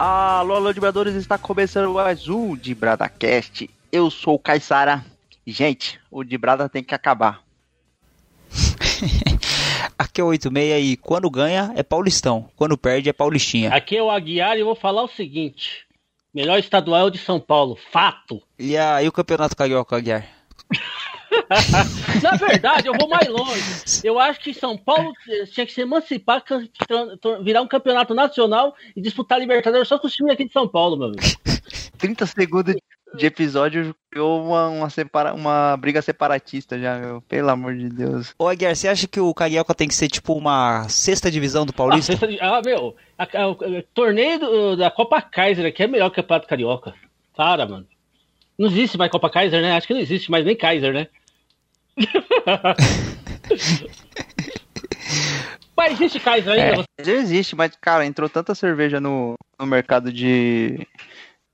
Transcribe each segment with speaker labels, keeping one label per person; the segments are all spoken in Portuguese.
Speaker 1: Alô, alô, vibradores, está começando mais um de Bradacast. Eu sou o Caissara. Gente, o de Brada tem que acabar.
Speaker 2: Aqui é o 86 e quando ganha é paulistão, quando perde é paulistinha.
Speaker 3: Aqui é o Aguiar e eu vou falar o seguinte: melhor estadual é o de São Paulo, fato.
Speaker 2: E aí o campeonato carioca, Aguiar?
Speaker 3: Na verdade, eu vou mais longe. Eu acho que São Paulo tinha que se emancipar, virar um campeonato nacional e disputar a Libertadores só com os times aqui de São Paulo, meu amigo.
Speaker 1: 30 segundos de episódio criou uma, uma, separa, uma briga separatista já, meu. Pelo amor de Deus.
Speaker 2: Ô, Aguiar, você acha que o Carioca tem que ser tipo uma sexta divisão do Paulista?
Speaker 3: Ah, ah meu, a, a, a, o torneio do, da Copa Kaiser aqui é melhor que o Campeonato Carioca. Para, mano. Não existe mais Copa Kaiser, né? Acho que não existe mais nem Kaiser, né? mas existe Kaiser ainda?
Speaker 1: É, já existe, mas, cara, entrou tanta cerveja no, no mercado de,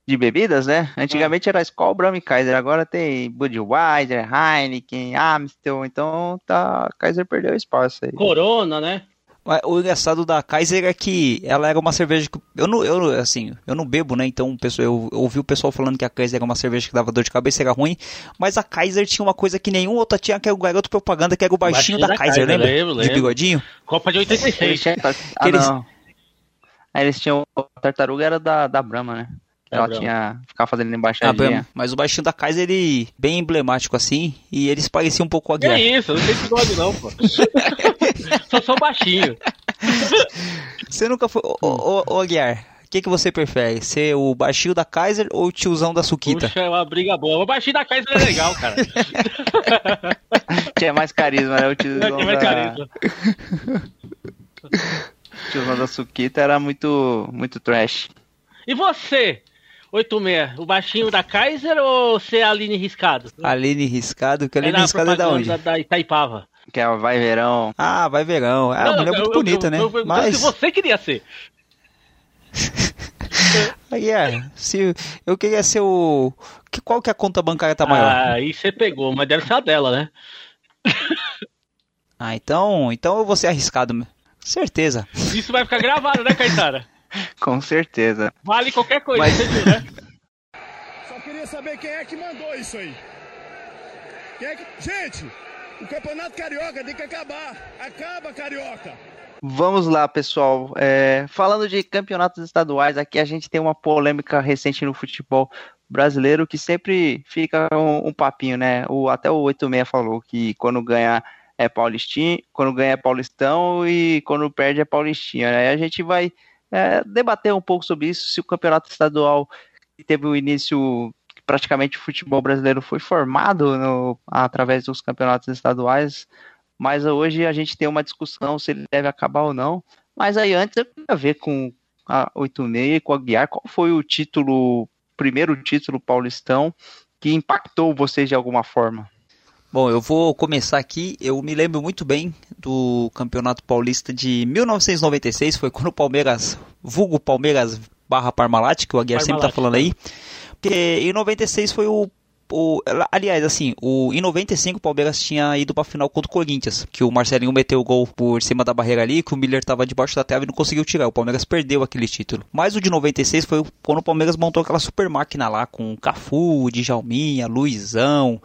Speaker 1: de bebidas, né? Antigamente era Skol, Brahma e Kaiser, agora tem Budweiser, Heineken, Amstel, então tá, Kaiser perdeu espaço aí.
Speaker 3: Corona, né?
Speaker 2: O engraçado da Kaiser é que ela era uma cerveja que eu não, eu assim, eu não bebo, né? Então, pessoal, eu, eu ouvi o pessoal falando que a Kaiser era uma cerveja que dava dor de cabeça, era ruim, mas a Kaiser tinha uma coisa que nenhum outra tinha, que era o garoto propaganda, que era o baixinho, baixinho da, da, Kaiser, Kaiser lembra?
Speaker 3: Lembro, lembro.
Speaker 2: De bigodinho?
Speaker 3: Copa de 86.
Speaker 1: ah, eles... não. Aí eles tinham a tartaruga era da da Brahma, né? Ela tinha. ficava fazendo embaixadinha. Ah,
Speaker 2: mas o baixinho da Kaiser, ele. bem emblemático assim. E eles pareciam um pouco a guerra.
Speaker 3: É isso, não tem bigode não, pô. Só sou baixinho.
Speaker 2: Você nunca foi. Ô, ô, ô Guiar, o que, que você prefere? Ser o baixinho da Kaiser ou o tiozão da Suquita?
Speaker 3: Puxa, é uma briga boa. O baixinho da Kaiser é legal, cara.
Speaker 1: Tinha mais carisma, né? O tiozão Tinha mais da... carisma. o tiozão da Suquita era muito, muito trash.
Speaker 3: E você? 86, o baixinho da Kaiser ou você é a Aline Riscado?
Speaker 2: Aline Riscado? Que Aline é Riscado é da onde? Da,
Speaker 3: da Itaipava.
Speaker 1: Que é o Vai Verão.
Speaker 2: Ah, Vai Verão. É uma mulher muito eu, bonita, eu, né?
Speaker 3: Eu, Mas... Se você queria ser.
Speaker 2: Aí é, se eu queria ser o. Qual que é a conta bancária tá maior?
Speaker 3: Ah, aí você pegou, mas deve ser a dela, né?
Speaker 2: ah, então. Então eu vou ser arriscado. Certeza.
Speaker 3: Isso vai ficar gravado, né, Caetara?
Speaker 1: Com certeza.
Speaker 3: Vale qualquer coisa, Mas... viu, né?
Speaker 4: Só queria saber quem é que mandou isso aí. Quem é que... Gente, o Campeonato Carioca tem que acabar. Acaba, Carioca.
Speaker 1: Vamos lá, pessoal. É, falando de campeonatos estaduais, aqui a gente tem uma polêmica recente no futebol brasileiro que sempre fica um, um papinho, né? O, até o 86 falou que quando ganha é paulistinho, quando ganha é paulistão e quando perde é paulistinha. Né? A gente vai é, debater um pouco sobre isso, se o campeonato estadual teve o início praticamente o futebol brasileiro foi formado no, através dos campeonatos estaduais, mas hoje a gente tem uma discussão se ele deve acabar ou não. Mas aí antes eu queria ver com a 86 com a Guiar, qual foi o título, primeiro título paulistão que impactou vocês de alguma forma?
Speaker 2: Bom, eu vou começar aqui. Eu me lembro muito bem do Campeonato Paulista de 1996. Foi quando o Palmeiras, vulgo Palmeiras barra Parmalat, que o Aguiar sempre tá falando aí. Porque em 96 foi o o, aliás, assim, o, em 95 o Palmeiras tinha ido pra final contra o Corinthians, que o Marcelinho meteu o gol por cima da barreira ali, que o Miller tava debaixo da trave e não conseguiu tirar. O Palmeiras perdeu aquele título. Mas o de 96 foi quando o Palmeiras montou aquela super máquina lá, com Cafu, Djalminha, Luizão,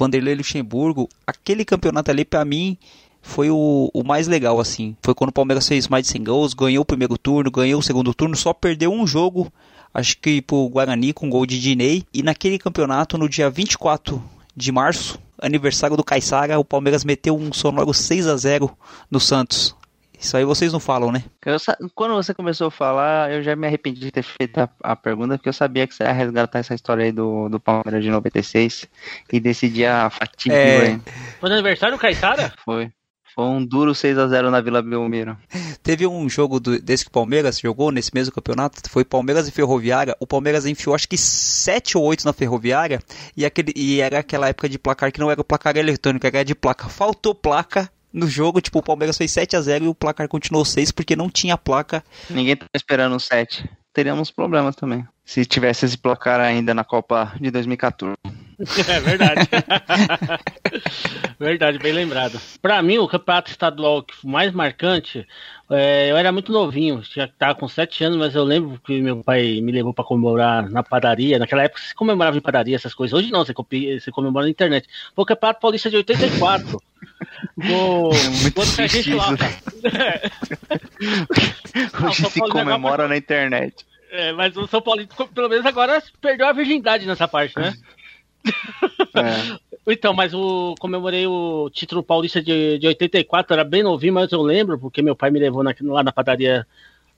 Speaker 2: Vanderlei Luxemburgo, aquele campeonato ali para mim foi o, o, mais legal, assim. Foi quando o Palmeiras fez mais de 100 gols, ganhou o primeiro turno, ganhou o segundo turno, só perdeu um jogo, acho que pro Guarani, com gol de Dinei. E naquele campeonato, no dia 24 de março, aniversário do Caixara, o Palmeiras meteu um sonoro 6 a 0 no Santos. Isso aí vocês não falam, né?
Speaker 1: Eu, quando você começou a falar, eu já me arrependi de ter feito a, a, pergunta, porque eu sabia que você ia resgatar essa história aí do, do Palmeiras de 96 e desse dia fatídico é...
Speaker 3: Foi no aniversário do Caetara?
Speaker 1: Foi. Foi um duro 6 a 0 na Vila Belmiro.
Speaker 2: Teve um jogo do, desse que o Palmeiras jogou nesse mesmo campeonato, foi Palmeiras e Ferroviária. O Palmeiras enfiou acho que 7 ou 8 na Ferroviária e, aquele, e era aquela época de placar que não era o placar eletrônico, era de placa. Faltou placa no jogo, tipo, o Palmeiras fez 7 a 0 e o placar continuou 6 porque não tinha placa.
Speaker 1: Ninguém tá esperando o 7. Teríamos problemas também. Se tivesse esse placar ainda na Copa de 2014.
Speaker 3: É verdade. verdade, bem lembrado. Para mim, o campeonato estadual mais marcante, é, eu era muito novinho, já estava com 7 anos, mas eu lembro que meu pai me levou para comemorar na padaria. Naquela época se comemorava em padaria essas coisas. Hoje não, você, copia, você comemora na internet. Foi o Campeonato Paulista de 84. Gol,
Speaker 1: muito gol gente lá. Hoje se comemora na internet.
Speaker 3: É, mas o São Paulo, pelo menos agora, perdeu a virgindade nessa parte, né? É. Então, mas o comemorei o título paulista de, de 84, era bem novinho, mas eu lembro, porque meu pai me levou na, lá na padaria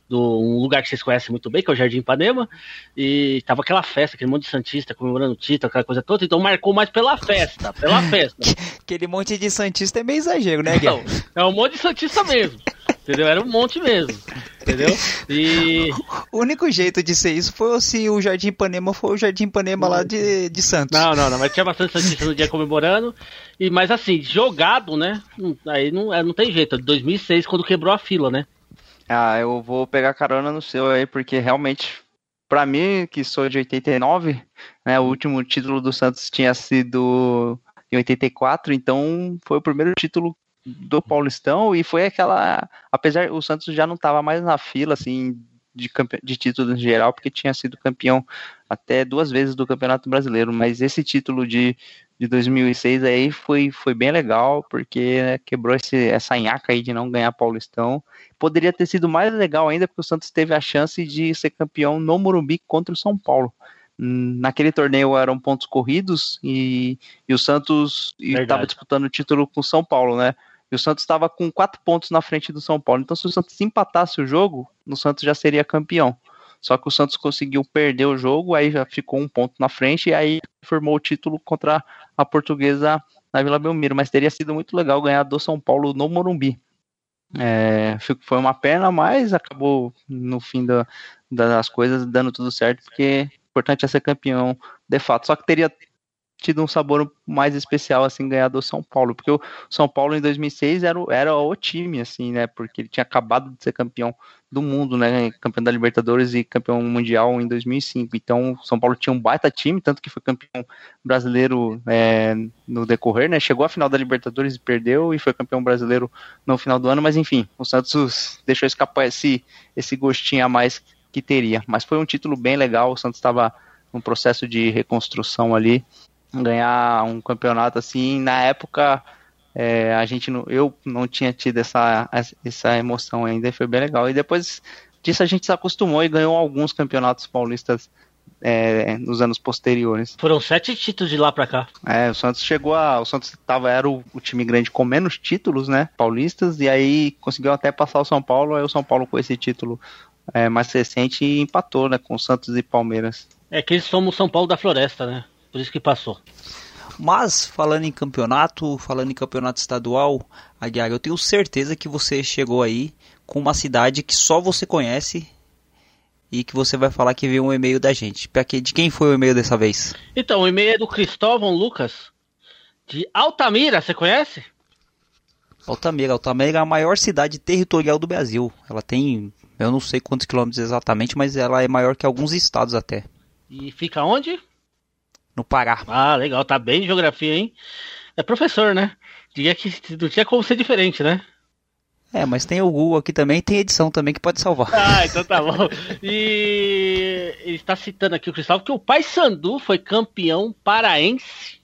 Speaker 3: do um lugar que vocês conhecem muito bem, que é o Jardim Ipanema, e tava aquela festa, aquele monte de Santista comemorando o título, aquela coisa toda, então marcou mais pela festa, pela festa.
Speaker 2: aquele monte de Santista é meio exagero, né, Guilherme?
Speaker 3: Não, é um monte de Santista mesmo. Entendeu? Era um monte mesmo. Entendeu? E.
Speaker 2: O único jeito de ser isso foi se o Jardim Ipanema for o Jardim Ipanema lá de, de Santos.
Speaker 3: Não, não, não, mas tinha bastante Santista no dia comemorando. E, mas assim, jogado, né? Aí não, é, não tem jeito. 2006, quando quebrou a fila, né?
Speaker 1: Ah, eu vou pegar carona no seu aí, porque realmente, para mim, que sou de 89, né? O último título do Santos tinha sido em 84, então foi o primeiro título do Paulistão e foi aquela. Apesar o Santos já não estava mais na fila assim de, de títulos em geral, porque tinha sido campeão até duas vezes do Campeonato Brasileiro, mas esse título de, de 2006 aí foi, foi bem legal, porque né, quebrou esse, essa nhaca aí de não ganhar Paulistão. Poderia ter sido mais legal ainda, porque o Santos teve a chance de ser campeão no Morumbi contra o São Paulo. Naquele torneio eram pontos corridos e, e o Santos estava disputando o título com o São Paulo, né? E o Santos estava com quatro pontos na frente do São Paulo. Então, se o Santos empatasse o jogo, o Santos já seria campeão. Só que o Santos conseguiu perder o jogo, aí já ficou um ponto na frente, e aí formou o título contra a portuguesa na Vila Belmiro. Mas teria sido muito legal ganhar do São Paulo no Morumbi. É, foi uma pena, mas acabou no fim da, das coisas dando tudo certo, porque o importante é ser campeão de fato. Só que teria tido um sabor mais especial, assim, ganhar do São Paulo, porque o São Paulo em 2006 era, era o time, assim, né, porque ele tinha acabado de ser campeão do mundo, né, campeão da Libertadores e campeão mundial em 2005, então o São Paulo tinha um baita time, tanto que foi campeão brasileiro é, no decorrer, né, chegou à final da Libertadores e perdeu, e foi campeão brasileiro no final do ano, mas enfim, o Santos deixou escapar esse, esse gostinho a mais que teria, mas foi um título bem legal, o Santos estava num processo de reconstrução ali, ganhar um campeonato assim. Na época, é, a gente não, eu não tinha tido essa, essa emoção ainda e foi bem legal. E depois disso a gente se acostumou e ganhou alguns campeonatos paulistas é, nos anos posteriores.
Speaker 3: Foram sete títulos de lá para cá.
Speaker 1: É, o Santos chegou a. O Santos tava, era o, o, time grande com menos títulos, né? Paulistas, e aí conseguiu até passar o São Paulo, aí o São Paulo com esse título é, mais recente empatou, né? Com Santos e Palmeiras.
Speaker 3: É que eles somos o São Paulo da Floresta, né? Por isso que passou.
Speaker 2: Mas, falando em campeonato, falando em campeonato estadual, Aguiar, eu tenho certeza que você chegou aí com uma cidade que só você conhece e que você vai falar que veio um e-mail da gente. De quem foi o e-mail dessa vez?
Speaker 3: Então, o e-mail é do Cristóvão Lucas, de Altamira, você conhece?
Speaker 2: Altamira. Altamira é a maior cidade territorial do Brasil. Ela tem, eu não sei quantos quilômetros exatamente, mas ela é maior que alguns estados até.
Speaker 3: E fica onde?
Speaker 2: No Pará.
Speaker 3: Ah, legal, tá bem de geografia, hein? É professor, né? Diria que não tinha como ser diferente, né?
Speaker 2: É, mas tem o Google aqui também tem edição também que pode salvar.
Speaker 3: Ah, então tá bom. E ele está citando aqui o Cristóvão que o Pai Sandu foi campeão paraense.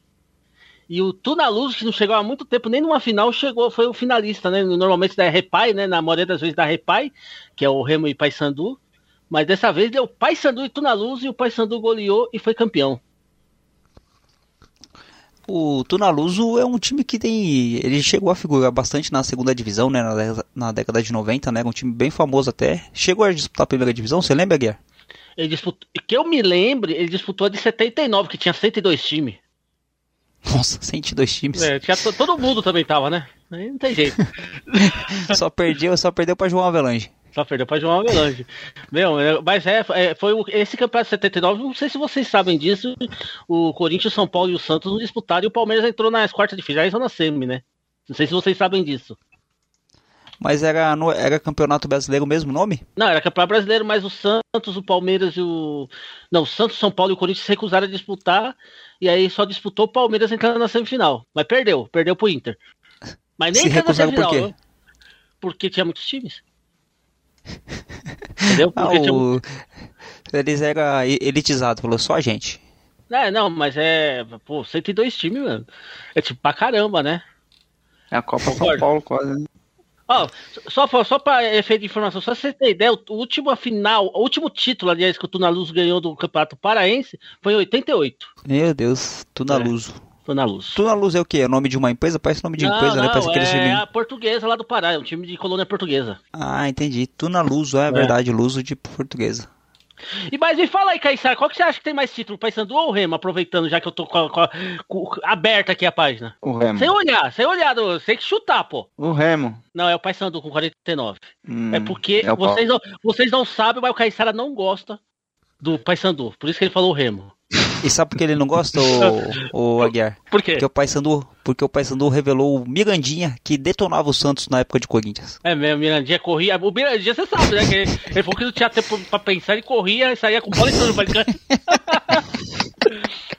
Speaker 3: E o Tunaluz, que não chegou há muito tempo, nem numa final chegou, foi o finalista, né? Normalmente da Repai, né? Na maioria das vezes da Repai, que é o Remo e Pai Sandu. Mas dessa vez deu Pai Sandu e Tunaluz e o Pai Sandu goleou e foi campeão.
Speaker 2: O Tunaluso é um time que tem. Ele chegou a figurar bastante na segunda divisão, né? Na, na década de 90, né? Um time bem famoso até. Chegou a disputar a primeira divisão, você lembra, Guilherme?
Speaker 3: Ele disputou. Que eu me lembre, ele disputou a de 79, que tinha 102 times.
Speaker 2: Nossa, 102 times.
Speaker 3: É, tinha, todo mundo também tava, né? Não tem jeito.
Speaker 2: só perdeu, só perdeu pra João Avelange.
Speaker 3: Só perdeu pra João Avelange. Meu, é, mas é, é foi esse campeonato de 79, não sei se vocês sabem disso, o Corinthians, São Paulo e o Santos não disputaram e o Palmeiras entrou nas quartas de final, já na semi, né? Não sei se vocês sabem disso.
Speaker 2: Mas era, era campeonato brasileiro o mesmo nome?
Speaker 3: Não, era campeonato brasileiro, mas o Santos, o Palmeiras e o. Não, o Santos, São Paulo e o Corinthians se recusaram a disputar. E aí só disputou o Palmeiras entrando na semifinal. Mas perdeu, perdeu pro Inter. Mas nem
Speaker 2: se recusaram por quê?
Speaker 3: Porque tinha muitos times. Entendeu?
Speaker 2: Ah,
Speaker 3: Porque
Speaker 2: ah,
Speaker 3: tinha...
Speaker 2: o... Eles eram elitizados, falou só a gente.
Speaker 3: É, não, mas é. Pô, 102 times, mano. É tipo pra caramba, né?
Speaker 1: É a Copa São Paulo quase.
Speaker 3: Ó, só, só para efeito de informação, só você ter ideia, o último final, o último título, aliás, que o Tunaluz ganhou do Campeonato Paraense foi em 88.
Speaker 2: Meu Deus, Tunaluso.
Speaker 3: É. Tunaluz.
Speaker 2: Tunaluz é o quê? É o nome de uma empresa? Parece nome de
Speaker 3: não,
Speaker 2: empresa,
Speaker 3: não,
Speaker 2: né? Parece
Speaker 3: é
Speaker 2: aquele
Speaker 3: a portuguesa lá do Pará, é um time de colônia portuguesa.
Speaker 2: Ah, entendi. Tunaluso, é, é. verdade, Luso de portuguesa.
Speaker 3: E mas me fala aí, Caissara, qual que você acha que tem mais título, Paysandu ou o Remo? Aproveitando, já que eu tô com, com, com, aberta aqui a página.
Speaker 1: O Remo.
Speaker 3: Sem olhar, sem olhar, sem que chutar, pô.
Speaker 1: O Remo.
Speaker 3: Não, é o Paysandu com 49. Hum, é porque é vocês, não, vocês não sabem, mas o Caissara não gosta do Paysandu. Por isso que ele falou o Remo.
Speaker 2: E sabe por que ele não gosta, o, o Aguiar?
Speaker 3: Por quê?
Speaker 2: Porque o Paysandu, porque o Paysandu revelou o Mirandinha que detonava o Santos na época de Corinthians.
Speaker 3: É mesmo, o Mirandinha corria. O Mirandinha, você sabe, né? Que ele, ele falou que não tinha tempo pra pensar, ele corria e saía com bola e tudo.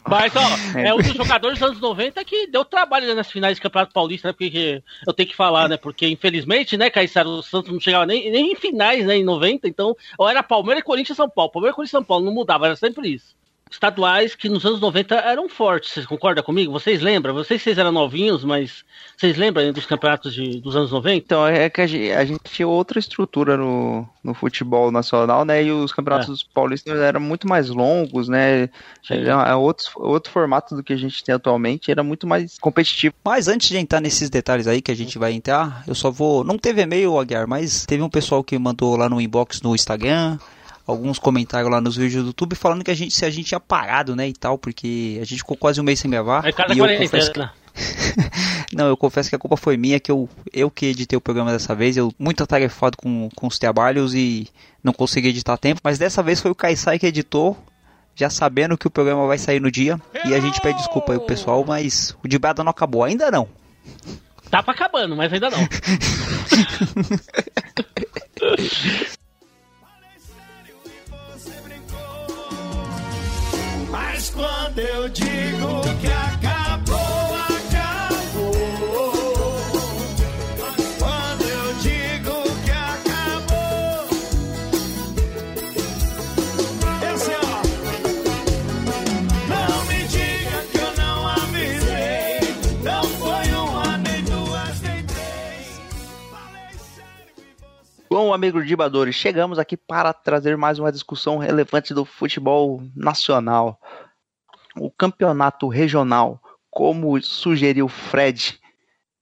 Speaker 3: Mas, ó, é um dos jogadores dos anos 90 que deu trabalho nas finais de Campeonato Paulista, né? Porque eu tenho que falar, né? Porque, infelizmente, né, Caissara, o Santos não chegava nem, nem em finais, né, em 90, então, ou era Palmeiras, Corinthians e São Paulo. Palmeiras, Corinthians e São Paulo, não mudava, era sempre isso estaduais que nos anos 90 eram fortes. Vocês concordam comigo? Vocês lembram? Vocês, vocês eram novinhos, mas vocês lembram dos campeonatos de, dos anos 90?
Speaker 1: Então, é que a gente, a gente tinha outra estrutura no, no futebol nacional, né? E os campeonatos é. paulistas eram muito mais longos, né? Era outro, outro formato do que a gente tem atualmente, era muito mais competitivo.
Speaker 2: Mas antes de entrar nesses detalhes aí que a gente vai entrar, eu só vou. Não teve e-mail, Aguiar, mas teve um pessoal que mandou lá no inbox no Instagram alguns comentários lá nos vídeos do YouTube falando que a gente se a gente tinha parado, né, e tal, porque a gente ficou quase um mês sem gravar.
Speaker 3: É cada
Speaker 2: e eu confesso que... Não, eu confesso que a culpa foi minha, que eu, eu que editei o programa dessa vez, eu muito atarefado com, com os trabalhos e não consegui editar tempo, mas dessa vez foi o Kaisai que editou, já sabendo que o programa vai sair no dia, e a gente pede desculpa aí o pessoal, mas o de não acabou, ainda não.
Speaker 3: Tá pra acabando, mas ainda não.
Speaker 4: Mas quando eu digo que acabou, acabou. Quando eu digo que acabou. É assim, ó. Não me diga que eu não avisei. Não foi uma, nem duas, nem três. Falei sério você.
Speaker 1: Bom, amigo Dibadores, chegamos aqui para trazer mais uma discussão relevante do futebol nacional o campeonato regional, como sugeriu Fred,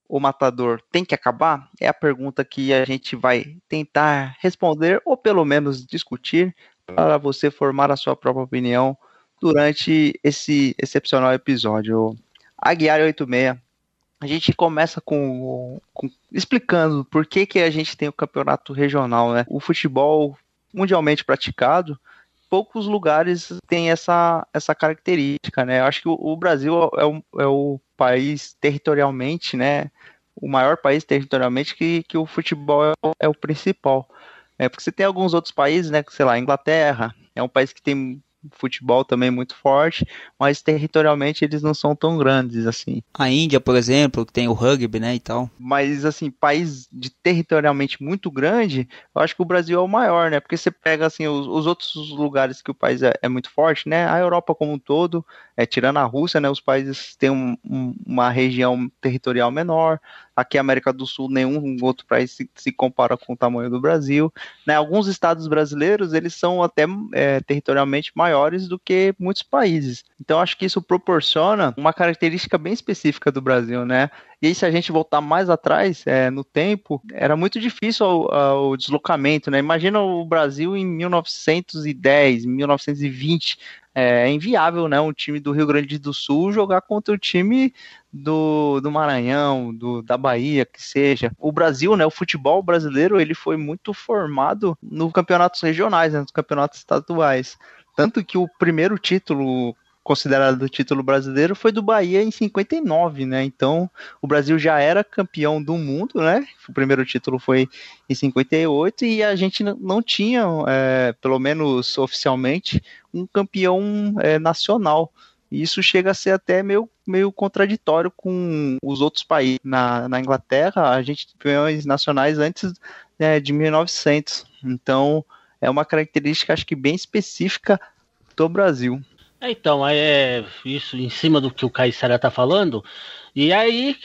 Speaker 1: o matador, tem que acabar? É a pergunta que a gente vai tentar responder, ou pelo menos discutir, para você formar a sua própria opinião durante esse excepcional episódio. Aguiar 86. A gente começa com, com, explicando por que, que a gente tem o campeonato regional, né? O futebol mundialmente praticado, poucos lugares têm essa, essa característica, né? Eu acho que o, o Brasil é o, é o país territorialmente, né? O maior país territorialmente que, que o futebol é, é o principal. É, porque você tem alguns outros países, né? Sei lá, Inglaterra é um país que tem futebol também muito forte, mas territorialmente eles não são tão grandes assim.
Speaker 2: A Índia, por exemplo, que tem o rugby, né, e tal.
Speaker 1: Mas assim, país de territorialmente muito grande, eu acho que o Brasil é o maior, né? Porque você pega assim os, os outros lugares que o país é, é, muito forte, né? A Europa como um todo, é, tirando a Rússia, né? Os países têm um, um, uma região territorial menor. Aqui, América do Sul, nenhum outro país se, se compara com o tamanho do Brasil. Né? Alguns estados brasileiros, eles são até é, territorialmente maiores do que muitos países. Então, acho que isso proporciona uma característica bem específica do Brasil, né? E aí, se a gente voltar mais atrás é, no tempo, era muito difícil o, deslocamento, né? Imagina o Brasil em 1910, 1920 é inviável, né? Um time do Rio Grande do Sul jogar contra o time do, do Maranhão, do, da Bahia, que seja. O Brasil, né? O futebol brasileiro, ele foi muito formado nos campeonatos regionais, né, nos campeonatos estaduais. Tanto que o primeiro título considerado título brasileiro foi do Bahia em 59, né? Então o Brasil já era campeão do mundo, né? O primeiro título foi em 58 e a gente não tinha, é, pelo menos oficialmente, um campeão é, nacional. Isso chega a ser até meio, meio contraditório com os outros países. Na, na Inglaterra, a gente tem campeões nacionais antes né, de 1900. Então, é uma característica, acho que bem específica do Brasil.
Speaker 3: É, então, é isso em cima do que o Caissara está falando. E aí,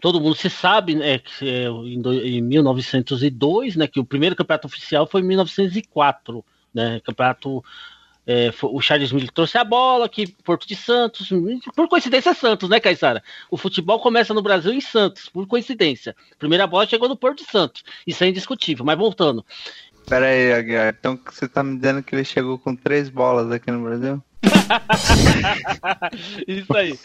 Speaker 3: todo mundo se sabe, né, que é, em 1902, né, que o primeiro campeonato oficial foi em 1904, né, campeonato é, o Charles Miller trouxe a bola, que Porto de Santos, por coincidência é Santos, né, Caissara? O futebol começa no Brasil em Santos, por coincidência. primeira bola chegou no Porto de Santos, isso é indiscutível, mas voltando.
Speaker 1: Pera aí, Aguiar, então você tá me dizendo que ele chegou com três bolas aqui no Brasil?
Speaker 3: Isso aí.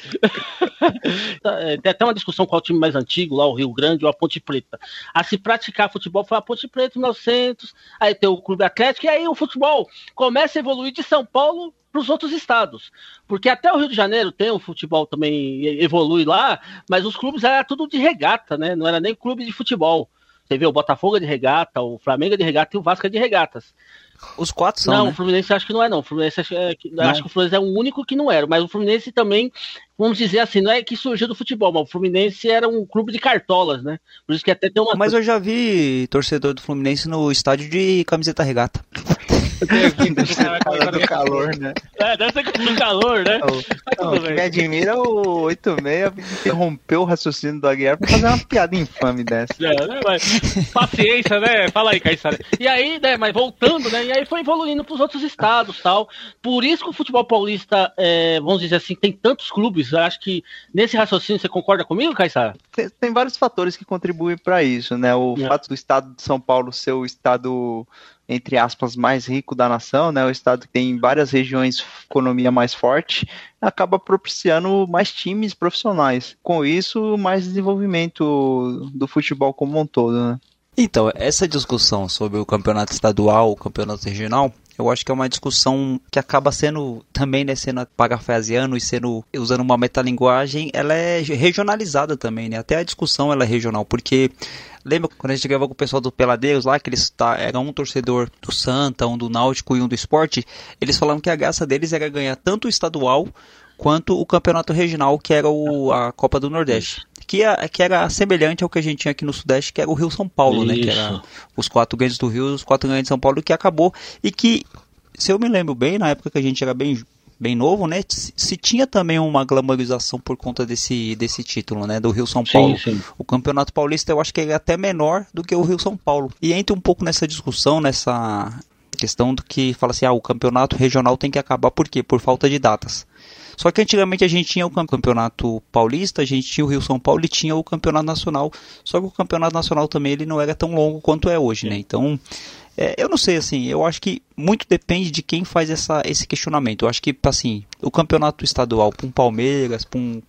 Speaker 3: É, tem até uma discussão qual o time mais antigo, lá o Rio Grande ou a Ponte Preta. A se praticar futebol foi a Ponte Preta em 1900, aí tem o Clube Atlético, e aí o futebol começa a evoluir de São Paulo para os outros estados. Porque até o Rio de Janeiro tem o futebol também evolui lá, mas os clubes era tudo de regata, né? Não era nem clube de futebol. Você vê o Botafogo é de regata, o Flamengo é de regata e o Vasco de regatas.
Speaker 2: Os quatro são.
Speaker 3: Não,
Speaker 2: né?
Speaker 3: o Fluminense acho que não é, não. O Fluminense acho, é, acho que o Fluminense é o único que não era. Mas o Fluminense também, vamos dizer assim, não é que surgiu do futebol, mas o Fluminense era um clube de cartolas, né? Por isso que até tem uma.
Speaker 2: Mas eu já vi torcedor do Fluminense no estádio de camiseta regata.
Speaker 1: do calor, né?
Speaker 3: É, deve ser do calor, né?
Speaker 1: Não, não, me admira o 86 interrompeu o raciocínio do Aguiar pra fazer uma piada infame dessa.
Speaker 3: É, né, mas, paciência, né? Fala aí, Caissara. E aí, né, mas voltando, né? E aí foi evoluindo pros outros estados tal. Por isso que o futebol paulista, é, vamos dizer assim, tem tantos clubes. Eu acho que nesse raciocínio você concorda comigo, Caissara?
Speaker 1: Tem, tem, vários fatores que contribuem para isso, né? O é. fato do estado de São Paulo ser o estado entre aspas, mais rico da nação, né, o estado que tem várias regiões economia mais forte, acaba propiciando mais times profissionais. Com isso, mais desenvolvimento do futebol como um todo, né?
Speaker 2: Então, essa discussão sobre o campeonato estadual, o campeonato regional, eu acho que é uma discussão que acaba sendo também, né, sendo parafraseando e sendo usando uma metalinguagem, ela é regionalizada também, né? Até a discussão ela é regional, porque lembra quando a gente gravou com o pessoal do Peladeiros lá, que eles tá, era um torcedor do Santa, um do Náutico e um do Esporte, eles falaram que a graça deles era ganhar tanto o estadual quanto o campeonato regional, que era o, a Copa do Nordeste. Que, é, que era semelhante ao que a gente tinha aqui no Sudeste, que era o Rio São Paulo, Isso. né? Que era os quatro grandes do Rio, os quatro grandes de São Paulo, que acabou. E que, se eu me lembro bem, na época que a gente era bem, bem novo, né? Se tinha também uma glamorização por conta desse, desse título, né? Do Rio São Paulo. Sim, sim. O Campeonato Paulista eu acho que é até menor do que o Rio São Paulo. E entra um pouco nessa discussão, nessa questão do que fala assim, ah, o campeonato regional tem que acabar por quê? Por falta de datas. Só que antigamente a gente tinha o campeonato paulista, a gente tinha o Rio São Paulo e tinha o campeonato nacional. Só que o campeonato nacional também ele não era tão longo quanto é hoje, né? Então, é, eu não sei assim, eu acho que muito depende de quem faz essa, esse questionamento. Eu acho que assim, o campeonato estadual para um Palmeiras, para um,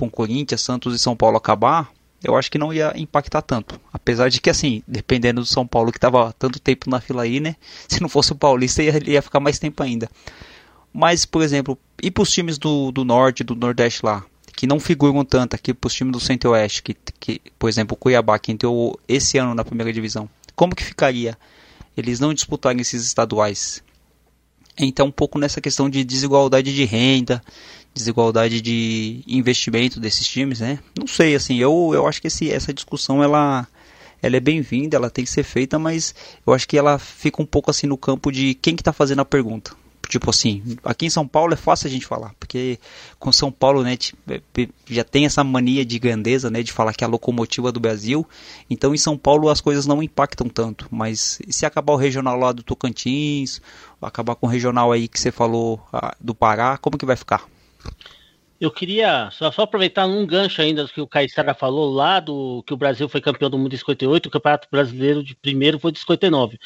Speaker 2: um Corinthians, Santos e São Paulo acabar, eu acho que não ia impactar tanto. Apesar de que, assim, dependendo do São Paulo que estava tanto tempo na fila aí, né? Se não fosse o Paulista, ia, ia ficar mais tempo ainda. Mas, por exemplo, e para os times do, do Norte, do Nordeste lá, que não figuram tanto aqui para os times do Centro-Oeste, que, que, por exemplo, o Cuiabá, que entrou esse ano na primeira divisão, como que ficaria? Eles não disputarem esses estaduais. Então, um pouco nessa questão de desigualdade de renda, desigualdade de investimento desses times, né? Não sei, assim, eu, eu acho que esse, essa discussão, ela, ela é bem-vinda, ela tem que ser feita, mas eu acho que ela fica um pouco assim no campo de quem que está fazendo a pergunta. Tipo assim, aqui em São Paulo é fácil a gente falar, porque com São Paulo, né, já tem essa mania de grandeza, né, de falar que é a locomotiva do Brasil. Então em São Paulo as coisas não impactam tanto, mas se acabar o regional lá do Tocantins, acabar com o regional aí que você falou do Pará, como que vai ficar?
Speaker 3: Eu queria só, só, aproveitar um gancho ainda do que o Caissara falou lá do que o Brasil foi campeão do mundo em 58, o Campeonato Brasileiro de primeiro foi de 59.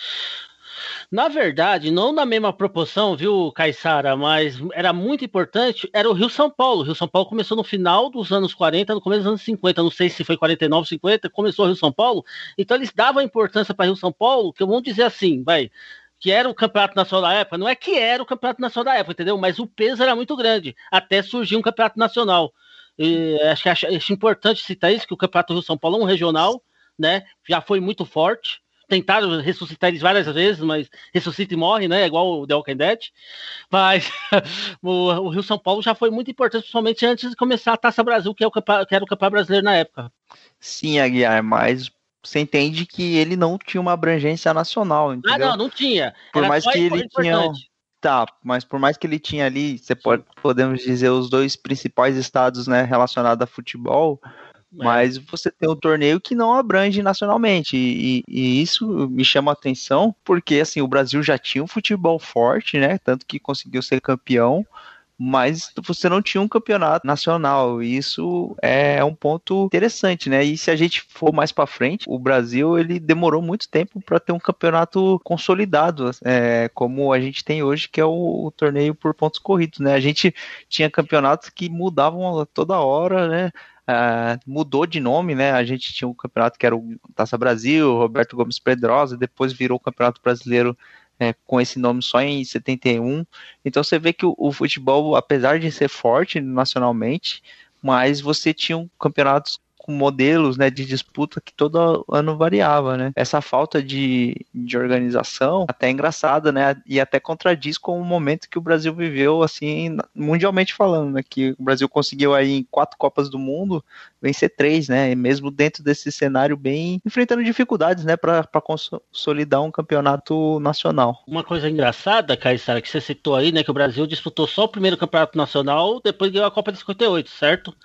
Speaker 3: Na verdade, não na mesma proporção, viu, Caissara, mas era muito importante, era o Rio São Paulo. O Rio São Paulo começou no final dos anos 40, no começo dos anos 50, não sei se foi 49, 50, começou o Rio São Paulo. Então eles davam importância para Rio São Paulo, que vamos dizer assim, vai, que era o campeonato nacional da época, não é que era o campeonato nacional da época, entendeu? Mas o peso era muito grande, até surgir um campeonato nacional. E acho, acho, acho importante citar isso, que o campeonato Rio São Paulo é um regional, né? Já foi muito forte. Tentaram ressuscitar eles várias vezes, mas ressuscita e morre, né? Igual o The Walking Dead. Mas o, o, Rio São Paulo já foi muito importante, principalmente antes de começar a Taça Brasil, que, é o que era o campeonato brasileiro na época.
Speaker 1: Sim, Aguiar, mas você entende que ele não tinha uma abrangência nacional, entendeu?
Speaker 3: Ah, não, não tinha.
Speaker 1: Por Era mais que ele tinha Tá, mas por mais que ele tinha ali, você pode, podemos dizer, os dois principais estados, né, relacionados a futebol, é. Mas você tem um torneio que não abrange nacionalmente, e, e, isso me chama a atenção, porque, assim, o Brasil já tinha um futebol forte, né, tanto que conseguiu ser campeão, mas você não tinha um campeonato nacional. E isso é um ponto interessante, né? E se a gente for mais para frente, o Brasil ele demorou muito tempo para ter um campeonato consolidado, é, como a gente tem hoje, que é o, o, torneio por pontos corridos, né? A gente tinha campeonatos que mudavam toda hora, né? Uh, mudou de nome, né? A gente tinha um campeonato que era o Taça Brasil, Roberto Gomes Pedrosa, depois virou o Campeonato Brasileiro é, com esse nome só em 71. Então você vê que o, o, futebol, apesar de ser forte nacionalmente, mas você tinha campeonatos com modelos né, de disputa que todo ano variava, né? Essa falta de, de organização até é engraçada, né? E até contradiz com o momento que o Brasil viveu, assim, mundialmente falando, né? Que o Brasil conseguiu aí em quatro Copas do Mundo vencer três, né? E mesmo dentro desse cenário bem enfrentando dificuldades, né? Para consolidar um campeonato nacional.
Speaker 3: Uma coisa engraçada, Caissara, que você citou aí, né? Que o Brasil disputou só o primeiro campeonato nacional, depois ganhou a Copa de 58, certo?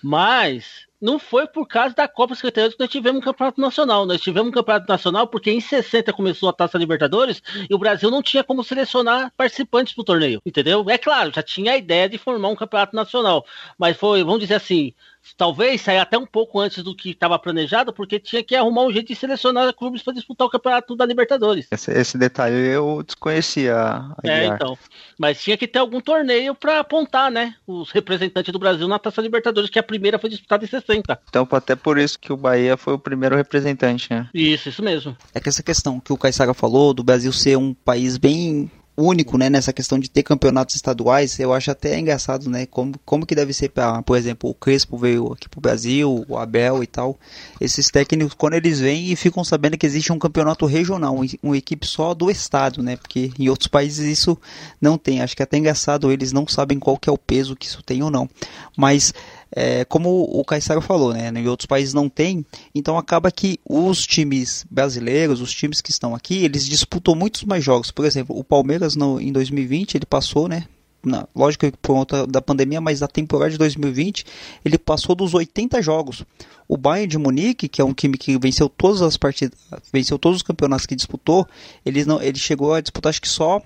Speaker 3: Mas não foi por causa da Copa 58 que nós tivemos um campeonato nacional. Nós tivemos um campeonato nacional porque em 60 começou a Taça Libertadores e o Brasil não tinha como selecionar participantes para o torneio, entendeu? É claro, já tinha a ideia de formar um campeonato nacional, mas foi, vamos dizer assim, talvez saia até um pouco antes do que estava planejado, porque tinha que arrumar um jeito de selecionar clubes para disputar o campeonato da Libertadores.
Speaker 1: Esse, esse detalhe eu desconhecia.
Speaker 3: É, então. Mas tinha que ter algum torneio para apontar, né? Os representantes do Brasil na Taça Libertadores, que a primeira foi disputada em 60.
Speaker 1: Então, até por isso que o Bahia foi o primeiro representante, né?
Speaker 3: Isso, isso mesmo.
Speaker 2: É que essa questão que o Caissaga falou, do Brasil ser um país bem único, né, nessa questão de ter campeonatos estaduais, eu acho até engraçado, né, como, como que deve ser para, por exemplo, o Crespo veio aqui pro Brasil, o Abel e tal, esses técnicos, quando eles vêm e ficam sabendo que existe um campeonato regional, uma equipe só do estado, né, porque em outros países isso não tem, acho que é até engraçado, eles não sabem qual que é o peso que isso tem ou não, mas é, como o Caissaro falou, né, em outros países não tem, então acaba que os times brasileiros, os times que estão aqui, eles disputam muitos mais jogos. Por exemplo, o Palmeiras no, em 2020 ele passou, né, na, lógico que por conta da pandemia, mas na temporada de 2020 ele passou dos 80 jogos. O Bayern de Munique, que é um time que venceu todas as partidas, venceu todos os campeonatos que disputou, ele, não, ele chegou a disputar acho que só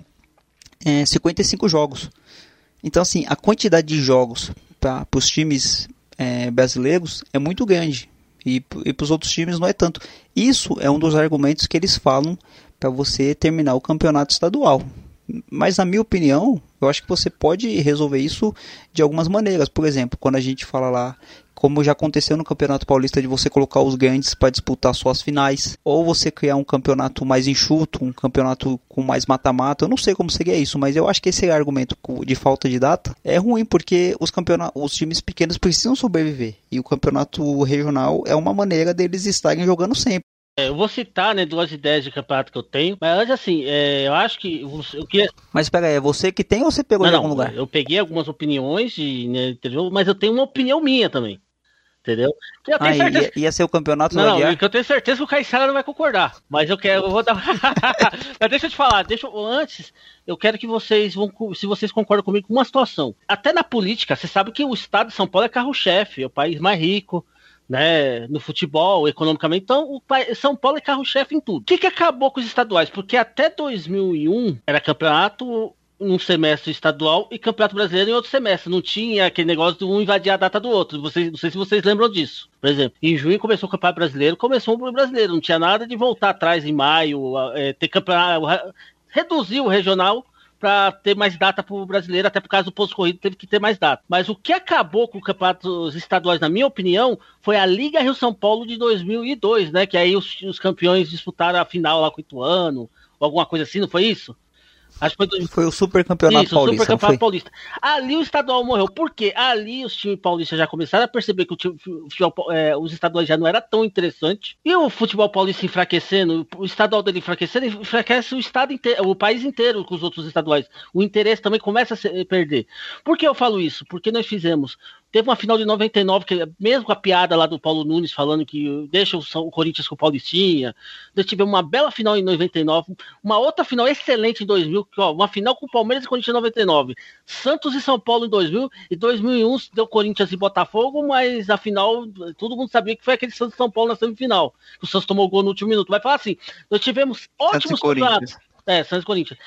Speaker 2: é, 55 jogos. Então assim, a quantidade de jogos para os times é, brasileiros é muito grande e, e para os outros times não é tanto. Isso é um dos argumentos que eles falam para você terminar o campeonato estadual. Mas na minha opinião, eu acho que você pode resolver isso de algumas maneiras. Por exemplo, quando a gente fala lá como já aconteceu no Campeonato Paulista de você colocar os grandes para disputar suas finais, ou você criar um campeonato mais enxuto, um campeonato com mais mata-mata. Eu não sei como seria isso, mas eu acho que esse argumento de falta de data é ruim porque os campeonatos, os times pequenos precisam sobreviver e o campeonato regional é uma maneira deles estarem jogando sempre.
Speaker 3: É, eu vou citar, né, duas ideias de campeonato que eu tenho, mas antes assim, é, eu acho que eu queria...
Speaker 2: Mas pera aí, é você que tem ou você pegou não,
Speaker 3: de
Speaker 2: algum lugar?
Speaker 3: Eu peguei algumas opiniões, de, né, entendeu? mas eu tenho uma opinião minha também entendeu?
Speaker 2: Eu tenho ah, certeza... ia, ia ser o campeonato
Speaker 3: Não, não eu tenho certeza que o Caissara não vai concordar. Mas eu quero, eu vou dar. mas deixa eu te falar, deixa eu... antes, eu quero que vocês vão, se vocês concordam comigo com uma situação. Até na política, você sabe que o estado de São Paulo é carro-chefe, é o país mais rico. Né, no futebol, economicamente, então São Paulo é carro-chefe em tudo. O que, que acabou com os estaduais? Porque até 2001 era campeonato num semestre estadual e Campeonato Brasileiro em outro semestre. Não tinha aquele negócio de um invadir a data do outro. Vocês, não sei se vocês lembram disso. Por exemplo, em junho começou o Campeonato Brasileiro, começou o Brasileiro. Não tinha nada de voltar atrás em maio, é, ter campeonato. Reduzir o regional para ter mais data para o brasileiro, até por causa do posto corrido teve que ter mais data. Mas o que acabou com os campeonatos estaduais, na minha opinião, foi a Liga Rio São Paulo de 2002, né? Que aí os, os campeões disputaram a final lá com o Ituano, alguma coisa assim, não foi isso?
Speaker 2: Acho que foi, foi o Super Campeonato Isso, Paulista. Super Campeonato
Speaker 3: Paulista. Ali o estadual morreu. Por quê? Ali os times paulistas já começaram a perceber que o time, o futebol, é, os estaduais já não era tão interessante. E o futebol paulista enfraquecendo, o estadual dele enfraquecendo, enfraquece o estado inteiro, o país inteiro com os outros estaduais. O interesse também começa a se, perder. Por que eu falo isso? Porque nós fizemos Teve uma final de 99, que mesmo com a piada lá do Paulo Nunes falando que deixa o, Corinthians com o Paulistinha. Nós tivemos uma bela final em 99, uma outra final excelente em 2000, que, ó, uma final com o Palmeiras e Corinthians em 99. Santos e São Paulo em 2000, e 2001 deu Corinthians e Botafogo, mas a final, todo mundo sabia que foi aquele Santos e São Paulo na semifinal. O Santos tomou gol no último minuto. Vai falar assim, nós tivemos ótimos campeonatos. É, Santos e Corinthians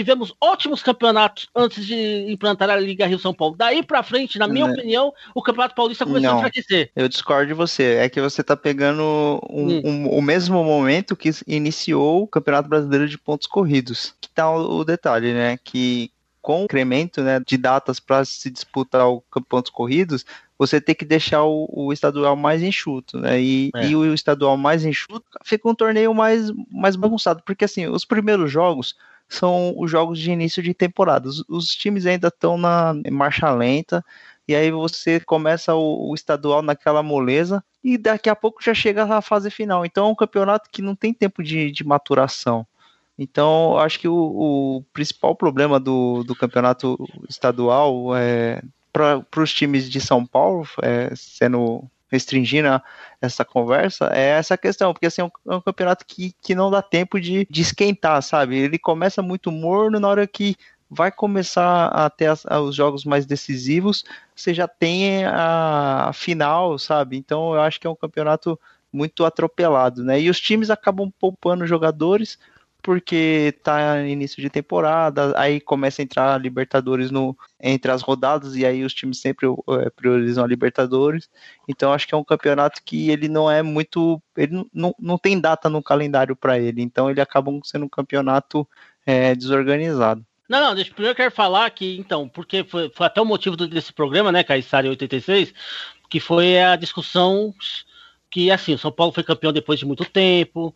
Speaker 3: tivemos ótimos campeonatos antes de implantar a Liga Rio São Paulo. Daí para frente, na minha opinião, o Campeonato Paulista começou Não, a enfraquecer.
Speaker 1: Eu discordo de você. É que você tá pegando um, hum. um, o mesmo momento que iniciou o Campeonato Brasileiro de Pontos Corridos. Que tá o, o detalhe, né? Que com o incremento né, de datas para se disputar o pontos corridos, você tem que deixar o, o estadual mais enxuto, né? E, é. e, o estadual mais enxuto fica um torneio mais, mais bagunçado, porque assim, os primeiros jogos são os jogos de início de temporada. Os, os times ainda estão na marcha lenta, e aí você começa o, o, estadual naquela moleza, e daqui a pouco já chega a fase final. Então é um campeonato que não tem tempo de, de maturação. Então, acho que o, o, principal problema do, do campeonato estadual é para os times de São Paulo, é, sendo restringindo essa conversa é essa questão, porque assim, é um, é um campeonato que, que não dá tempo de, de esquentar, sabe? Ele começa muito morno na hora que vai começar a as, os jogos mais decisivos, você já tem a final, sabe? Então eu acho que é um campeonato muito atropelado, né? E os times acabam poupando jogadores porque tá início de temporada, aí começa a entrar a Libertadores no, entre as rodadas, e aí os times sempre é, priorizam a Libertadores. Então acho que é um campeonato que ele não é muito. Ele não, não tem data no calendário para ele, então ele acaba sendo um campeonato é, desorganizado.
Speaker 3: Não, não, deixa, primeiro eu quero falar que, então, porque foi, foi até o motivo desse programa, né, Caissari 86, que foi a discussão que, assim, o São Paulo foi campeão depois de muito tempo,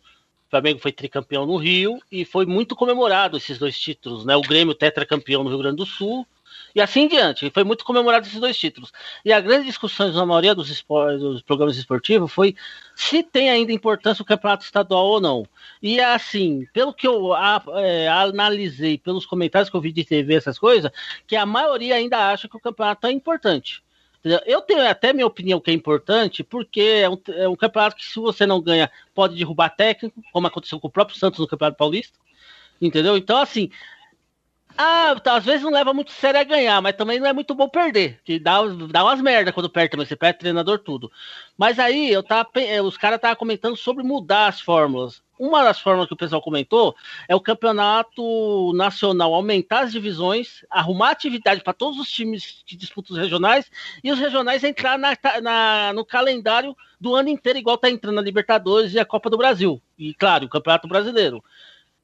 Speaker 3: Flamengo foi tricampeão no Rio e foi muito comemorado esses dois títulos, né? O Grêmio tetracampeão no Rio Grande do Sul e assim em diante. Foi muito comemorado esses dois títulos. E a grande discussão na maioria dos, dos programas esportivos foi se tem ainda importância o campeonato estadual ou não. E assim, pelo que eu a, é, analisei, pelos comentários que eu vi de TV, essas coisas, que a maioria ainda acha que o campeonato é importante. Eu tenho até minha opinião que é importante, porque é um, é um, campeonato que, se você não ganha, pode derrubar técnico, como aconteceu com o próprio Santos no Campeonato Paulista. Entendeu? Então, assim. Ah, tá, às vezes não leva muito sério a ganhar, mas também não é muito bom perder. Que dá, dá umas merda quando perde também, você perde treinador, tudo. Mas aí eu tava, os caras estavam comentando sobre mudar as fórmulas. Uma das formas que o pessoal comentou é o campeonato nacional aumentar as divisões, arrumar atividade para todos os times que disputam os regionais e os regionais entrar na, na, no calendário do ano inteiro, igual está entrando a Libertadores e a Copa do Brasil. E, claro, o Campeonato Brasileiro.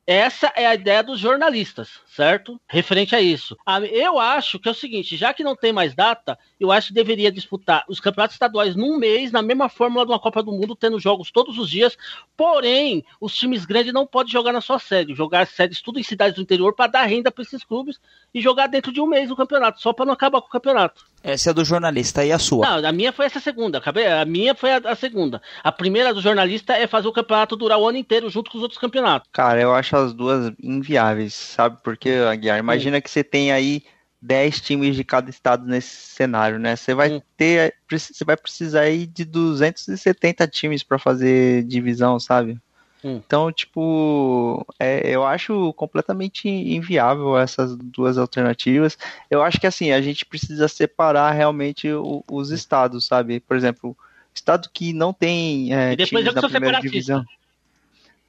Speaker 3: Essa é a ideia dos jornalistas, certo? Referente a isso. Eu acho que é o seguinte: já que não tem mais data, eu acho que deveria disputar os campeonatos estaduais num mês, na mesma fórmula de uma Copa do Mundo, tendo jogos todos os dias. Porém, os times grandes não podem jogar na sua sede, jogar sedes tudo em cidades do interior para dar renda para esses clubes e jogar dentro de um mês o campeonato, só para não acabar com o campeonato.
Speaker 2: Essa é do jornalista e a sua?
Speaker 3: Não, a minha foi essa segunda. A minha foi a, a, segunda. A primeira do jornalista é fazer o campeonato durar o ano inteiro junto com os outros campeonatos.
Speaker 1: Cara, eu acho as duas inviáveis, sabe? Porque, Aguiar, imagina Sim. que você tem aí 10 times de cada estado nesse cenário, né? Você vai Sim. ter, você vai precisar aí de 270 times para fazer divisão, sabe? Hum. Então, tipo, é, eu acho completamente inviável essas duas alternativas. Eu acho que assim, a gente precisa separar realmente o, os estados, sabe? Por exemplo, estado que não tem é, times na primeira divisão.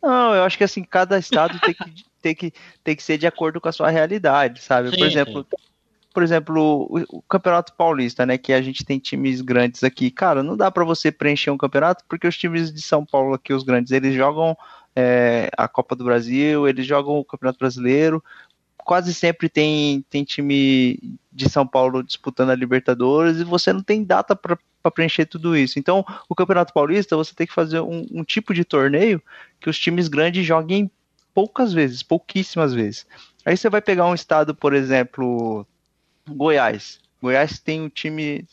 Speaker 1: Não, eu acho que assim, cada estado tem que, tem, que, tem que ser de acordo com a sua realidade, sabe? Sim, por exemplo, sim por exemplo, o, o, Campeonato Paulista, né, que a gente tem times grandes aqui, cara, não dá para você preencher um campeonato porque os times de São Paulo aqui, os grandes, eles jogam é, a Copa do Brasil, eles jogam o Campeonato Brasileiro, quase sempre tem, tem time de São Paulo disputando a Libertadores e você não tem data para preencher tudo isso. Então, o Campeonato Paulista, você tem que fazer um, um tipo de torneio que os times grandes joguem poucas vezes, pouquíssimas vezes. Aí você vai pegar um estado, por exemplo, Goiás. Goiás tem um time,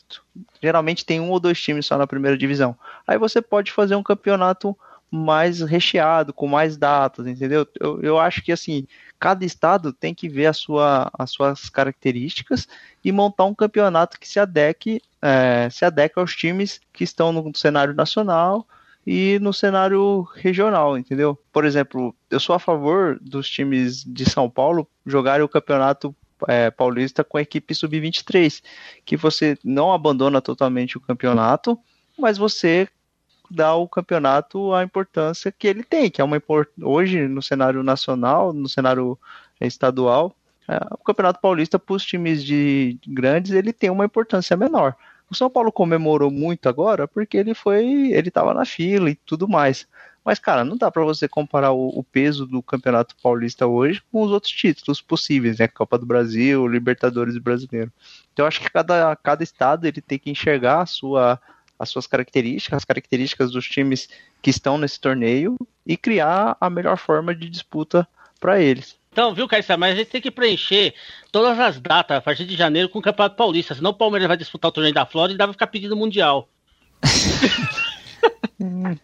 Speaker 1: geralmente tem um ou dois times só na primeira divisão. Aí você pode fazer um campeonato mais recheado, com mais datas, entendeu? Eu, eu acho que assim, cada estado tem que ver a sua, as suas características e montar um campeonato que se adeque, é, se adeque aos times que estão no cenário nacional e no cenário regional, entendeu? Por exemplo, eu sou a favor dos times de São Paulo jogarem o campeonato é, paulista com a equipe sub-23, que você não abandona totalmente o campeonato, mas você dá ao campeonato a importância que ele tem, que é uma hoje no cenário nacional, no cenário estadual, é, o Campeonato Paulista para os times de grandes ele tem uma importância menor. O São Paulo comemorou muito agora porque ele foi, ele estava na fila e tudo mais. Mas, cara, não dá para você comparar o, o, peso do Campeonato Paulista hoje com os outros títulos possíveis, né? Copa do Brasil, Libertadores Brasileiro. Então, eu acho que cada, cada estado ele tem que enxergar a sua, as suas características, as características dos times que estão nesse torneio e criar a melhor forma de disputa para eles.
Speaker 3: Então, viu, Caissá, mas a gente tem que preencher todas as datas a partir de janeiro com o Campeonato Paulista, senão o Palmeiras vai disputar o torneio da Flórida e vai ficar pedindo Mundial.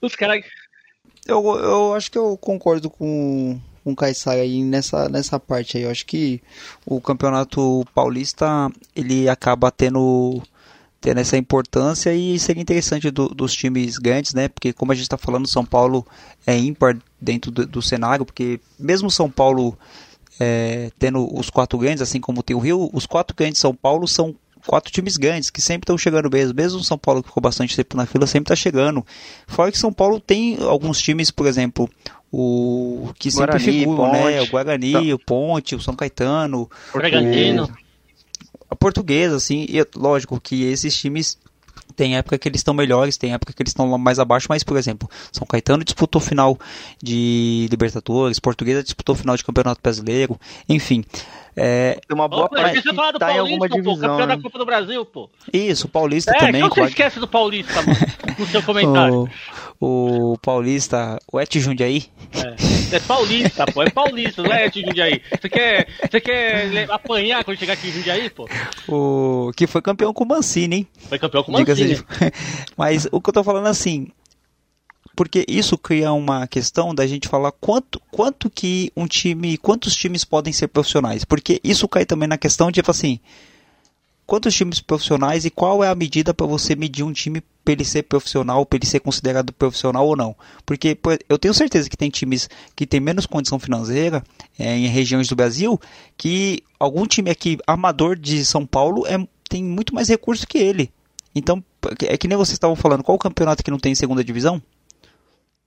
Speaker 2: Os caras. Eu, eu acho que eu concordo com, com o Caissara aí nessa, nessa parte aí. Eu acho que o Campeonato Paulista ele acaba tendo tendo essa importância e seria interessante do, dos times grandes, né? Porque como a gente está falando, São Paulo é ímpar dentro do, do cenário, porque mesmo São Paulo é, tendo os quatro grandes, assim como tem o Rio, os quatro grandes de São Paulo são quatro times grandes que sempre estão chegando mesmo. Mesmo o São Paulo que ficou bastante tempo na fila, sempre está chegando. Fora que São Paulo tem alguns times, por exemplo, o que sempre Guarani, figuram, né? O Guarani, então... o Ponte, o São Caetano,
Speaker 3: o Bragantino
Speaker 2: a portuguesa, assim, e é lógico que esses times tem época que eles estão melhores, tem época que eles estão mais abaixo, mas, por exemplo, São Caetano disputou final de Libertadores, Portuguesa disputou final de Campeonato Brasileiro, enfim. É,
Speaker 1: tem uma boa Opa, parte que tá Paulista, em alguma divisão. Pô, campeão
Speaker 3: né? da Copa do Brasil, pô.
Speaker 2: Isso, o Paulista é, também.
Speaker 3: Então você esquece do Paulista, mano, no seu comentário.
Speaker 2: O, o Paulista, o Et Jundiaí.
Speaker 3: É. é Paulista, pô, é Paulista, não é Et Jundiaí. Você quer, você quer apanhar quando chegar aqui em Jundiaí, pô?
Speaker 2: O, que foi campeão com o Mancini, hein?
Speaker 3: Foi campeão com o Mancini. De...
Speaker 2: Mas o que eu tô falando assim, porque isso cria uma questão da gente falar quanto, quanto que um time, quantos times podem ser profissionais, porque isso cai também na questão de tipo assim, quantos times profissionais e qual é a medida para você medir um time para ele ser profissional, para ele ser considerado profissional ou não? Porque eu tenho certeza que tem times que têm menos condição financeira é, em regiões do Brasil, que algum time aqui amador de São Paulo é, tem muito mais recurso que ele. Então, é que nem vocês estavam falando, qual o campeonato que não tem segunda divisão?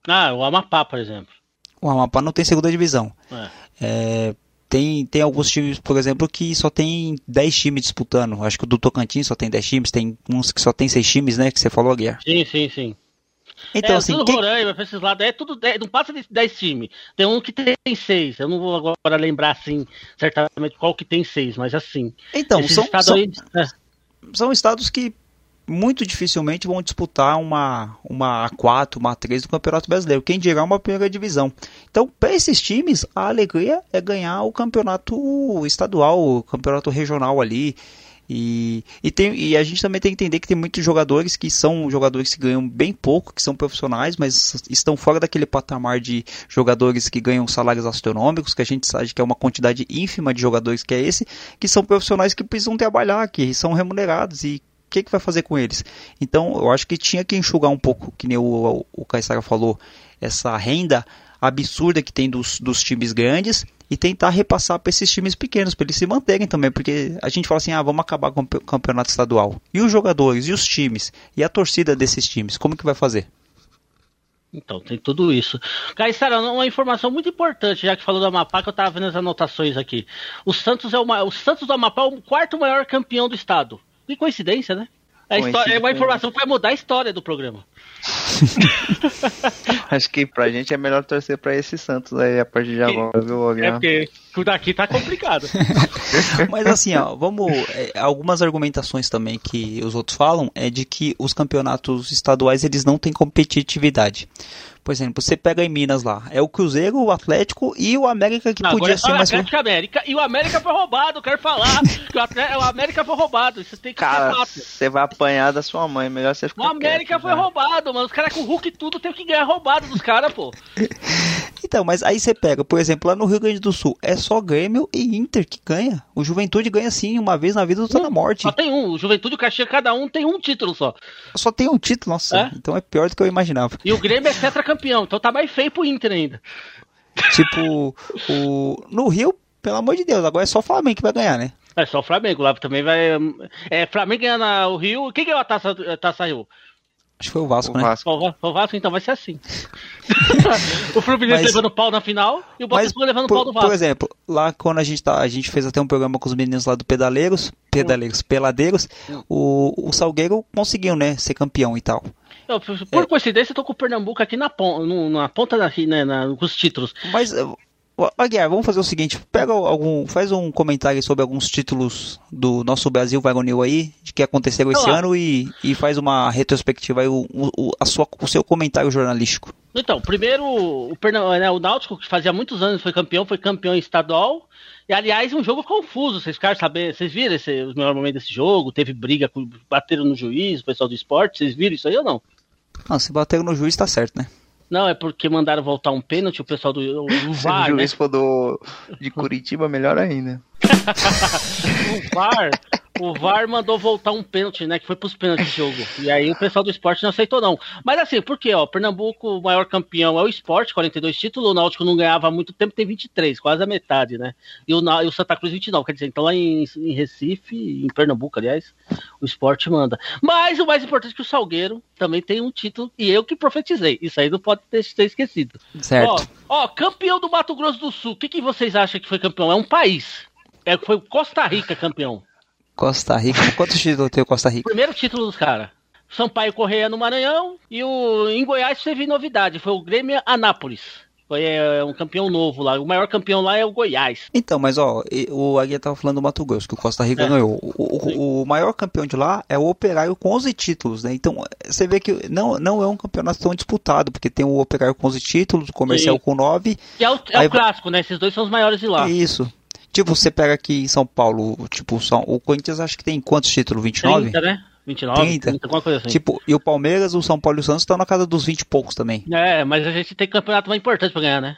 Speaker 3: Ah, o Amapá, por exemplo.
Speaker 2: O Amapá não tem segunda divisão. É. É, tem, tem alguns times, por exemplo, que só tem 10 times disputando. Acho que o do Tocantins só tem 10 times, tem uns que só tem 6 times, né? Que você falou, Guerra.
Speaker 3: Sim, sim, sim.
Speaker 2: Então,
Speaker 3: é,
Speaker 2: assim.
Speaker 3: Tudo quem... Roraima, pra esses lados, é tudo. não passa de 10 times. Tem um que tem 6. Eu não vou agora lembrar, assim, certamente qual que tem 6, mas assim.
Speaker 2: Então, são, são, aí, é. são estados que muito dificilmente vão disputar uma, uma A4, uma A3 do Campeonato Brasileiro. Quem dirá uma primeira divisão. Então, para esses times, a alegria é ganhar o campeonato estadual, o campeonato regional ali. E, e, tem, e a gente também tem que entender que tem muitos jogadores que são jogadores que ganham bem pouco, que são profissionais, mas estão fora daquele patamar de jogadores que ganham salários astronômicos, que a gente sabe que é uma quantidade ínfima de jogadores que é esse, que são profissionais que precisam trabalhar, que são remunerados e que, que vai fazer com eles? Então, eu acho que tinha que enxugar um pouco, que nem o, o, o falou, essa renda absurda que tem dos, dos times grandes e tentar repassar para esses times pequenos, para eles se manterem também, porque a gente fala assim, ah, vamos acabar com o campeonato estadual. E os jogadores, e os times, e a torcida desses times, como que vai fazer?
Speaker 3: Então, tem tudo isso. Caissara, uma informação muito importante, já que falou do Amapá, que eu estava vendo as anotações aqui. O Santos é o Santos do Amapá é o quarto maior campeão do estado. Que coincidência, né? É, história, é uma informação que vai mudar a história do programa.
Speaker 1: Acho que pra gente é melhor torcer pra esse Santos aí a partir de agora, viu,
Speaker 3: É porque o daqui tá complicado.
Speaker 2: Mas assim, ó, vamos. É, algumas argumentações também que os outros falam é de que os campeonatos estaduais eles não têm competitividade. Por exemplo, você pega em Minas lá, é o Cruzeiro, o Atlético e o América que
Speaker 3: Não,
Speaker 2: podia ser
Speaker 3: é o
Speaker 2: mais.
Speaker 3: Atlético América e o América foi roubado, quero falar. que o, Atlético, o América foi roubado, isso tem que
Speaker 1: Cara,
Speaker 3: ser fato.
Speaker 1: você vai apanhar da sua mãe, melhor você
Speaker 3: O
Speaker 1: ficar
Speaker 3: América
Speaker 1: quieto,
Speaker 3: foi
Speaker 1: né?
Speaker 3: roubado, mano. Os caras com o Hulk e tudo tem que ganhar roubado dos caras, pô.
Speaker 2: Então, mas aí você pega, por exemplo, lá no Rio Grande do Sul, é só Grêmio e Inter que ganha. O Juventude ganha sim, uma vez na vida do tá na morte.
Speaker 3: Só tem um. O Juventude e o Caxias, cada um tem um título só.
Speaker 2: Só tem um título, nossa.
Speaker 3: É?
Speaker 2: Então é pior do que eu imaginava.
Speaker 3: E o Grêmio é tetracampeão, então tá mais feio pro Inter ainda.
Speaker 2: tipo, o no Rio, pelo amor de Deus, agora é só o Flamengo que vai ganhar, né?
Speaker 3: É só o Flamengo lá também vai. É, Flamengo ganhando a- o Rio. Quem ganhou a taça, a taça Rio?
Speaker 2: Acho que foi o Vasco,
Speaker 1: O
Speaker 2: né?
Speaker 1: Vasco.
Speaker 3: O Vasco, então vai ser assim. o Fluminense
Speaker 2: Mas-
Speaker 3: levando pau na final e o Botafogo levando
Speaker 2: por,
Speaker 3: pau do Vasco.
Speaker 2: por exemplo, lá quando a gente tá, a gente fez até um programa com os meninos lá do Pedaleiros, Pedaleiros, Peladeiros, o, o Salgueiro conseguiu, né, ser campeão e tal.
Speaker 3: Eu, por por coincidência, eu tô com o Pernambuco aqui na, pon na ponta daqui, né, na, com os títulos.
Speaker 2: Mas, Aguiar, vamos fazer o seguinte, pega algum, faz um comentário sobre alguns títulos do nosso Brasil varonil aí, de que aconteceram esse ano e, e faz uma retrospectiva aí, o, o, a sua, o seu comentário jornalístico.
Speaker 3: Então, primeiro, o, né, o Náutico, que fazia muitos anos foi campeão, foi campeão estadual. E, aliás, um jogo confuso. Vocês ficaram saber, vocês viram esse, os melhores momentos desse jogo? Teve briga, bateram no juiz, o pessoal do esporte. Vocês viram isso aí ou não?
Speaker 2: Ah, se bateram no juiz tá certo, né?
Speaker 3: Não, é porque mandaram voltar um pênalti, o pessoal do o, o
Speaker 1: Se
Speaker 3: VAR,
Speaker 1: o
Speaker 3: né?
Speaker 1: juiz for do, de Curitiba, melhor ainda.
Speaker 3: o VAR, o VAR mandou voltar um pênalti, né? Que foi pros pênaltis do jogo. E aí o pessoal do esporte não aceitou, não. Mas assim, por quê? Ó, Pernambuco, o maior campeão é o esporte, 42 títulos. O Náutico não ganhava há muito tempo, tem 23, quase a metade, né? E o, e o Santa Cruz 29. Quer dizer, então lá em, em Recife, em Pernambuco, aliás, o esporte manda. Mas o mais importante é que o Salgueiro também tem um título, e eu que profetizei. Isso aí não pode ter, ser esquecido.
Speaker 2: Certo.
Speaker 3: Ó, ó, campeão do Mato Grosso do Sul. O que, que vocês acham que foi campeão? É um país. É, foi o Costa Rica campeão.
Speaker 2: Costa Rica, quantos títulos tem o Costa Rica?
Speaker 3: Primeiro título dos caras. Sampaio Correia no Maranhão e o em Goiás teve novidade, foi o Grêmio Anápolis. Foi é, um campeão novo lá. O maior campeão lá é o Goiás.
Speaker 2: Então, mas ó, o Aguiar tava falando do Mato Grosso, que o Costa Rica
Speaker 3: É.
Speaker 2: ganhou. O, o- o maior campeão de lá é o Operário com 11 títulos, né? Então, você vê que não, não é um campeonato tão disputado, porque tem o Operário com 11 títulos, o Comercial
Speaker 3: Sim.
Speaker 2: com 9,
Speaker 3: Que é o, é
Speaker 2: Aí
Speaker 3: o clássico, né? Esses dois são os maiores de lá.
Speaker 2: isso. Tipo, você pega aqui em São Paulo, tipo, São, o Corinthians acho que tem quantos títulos? 29?
Speaker 3: 30, né? 29,
Speaker 2: 30.
Speaker 3: 30, alguma coisa assim.
Speaker 2: Tipo, e o Palmeiras, o São Paulo e o Santos estão na casa dos 20 e poucos também.
Speaker 3: É, mas a gente tem campeonato mais importante pra ganhar, né?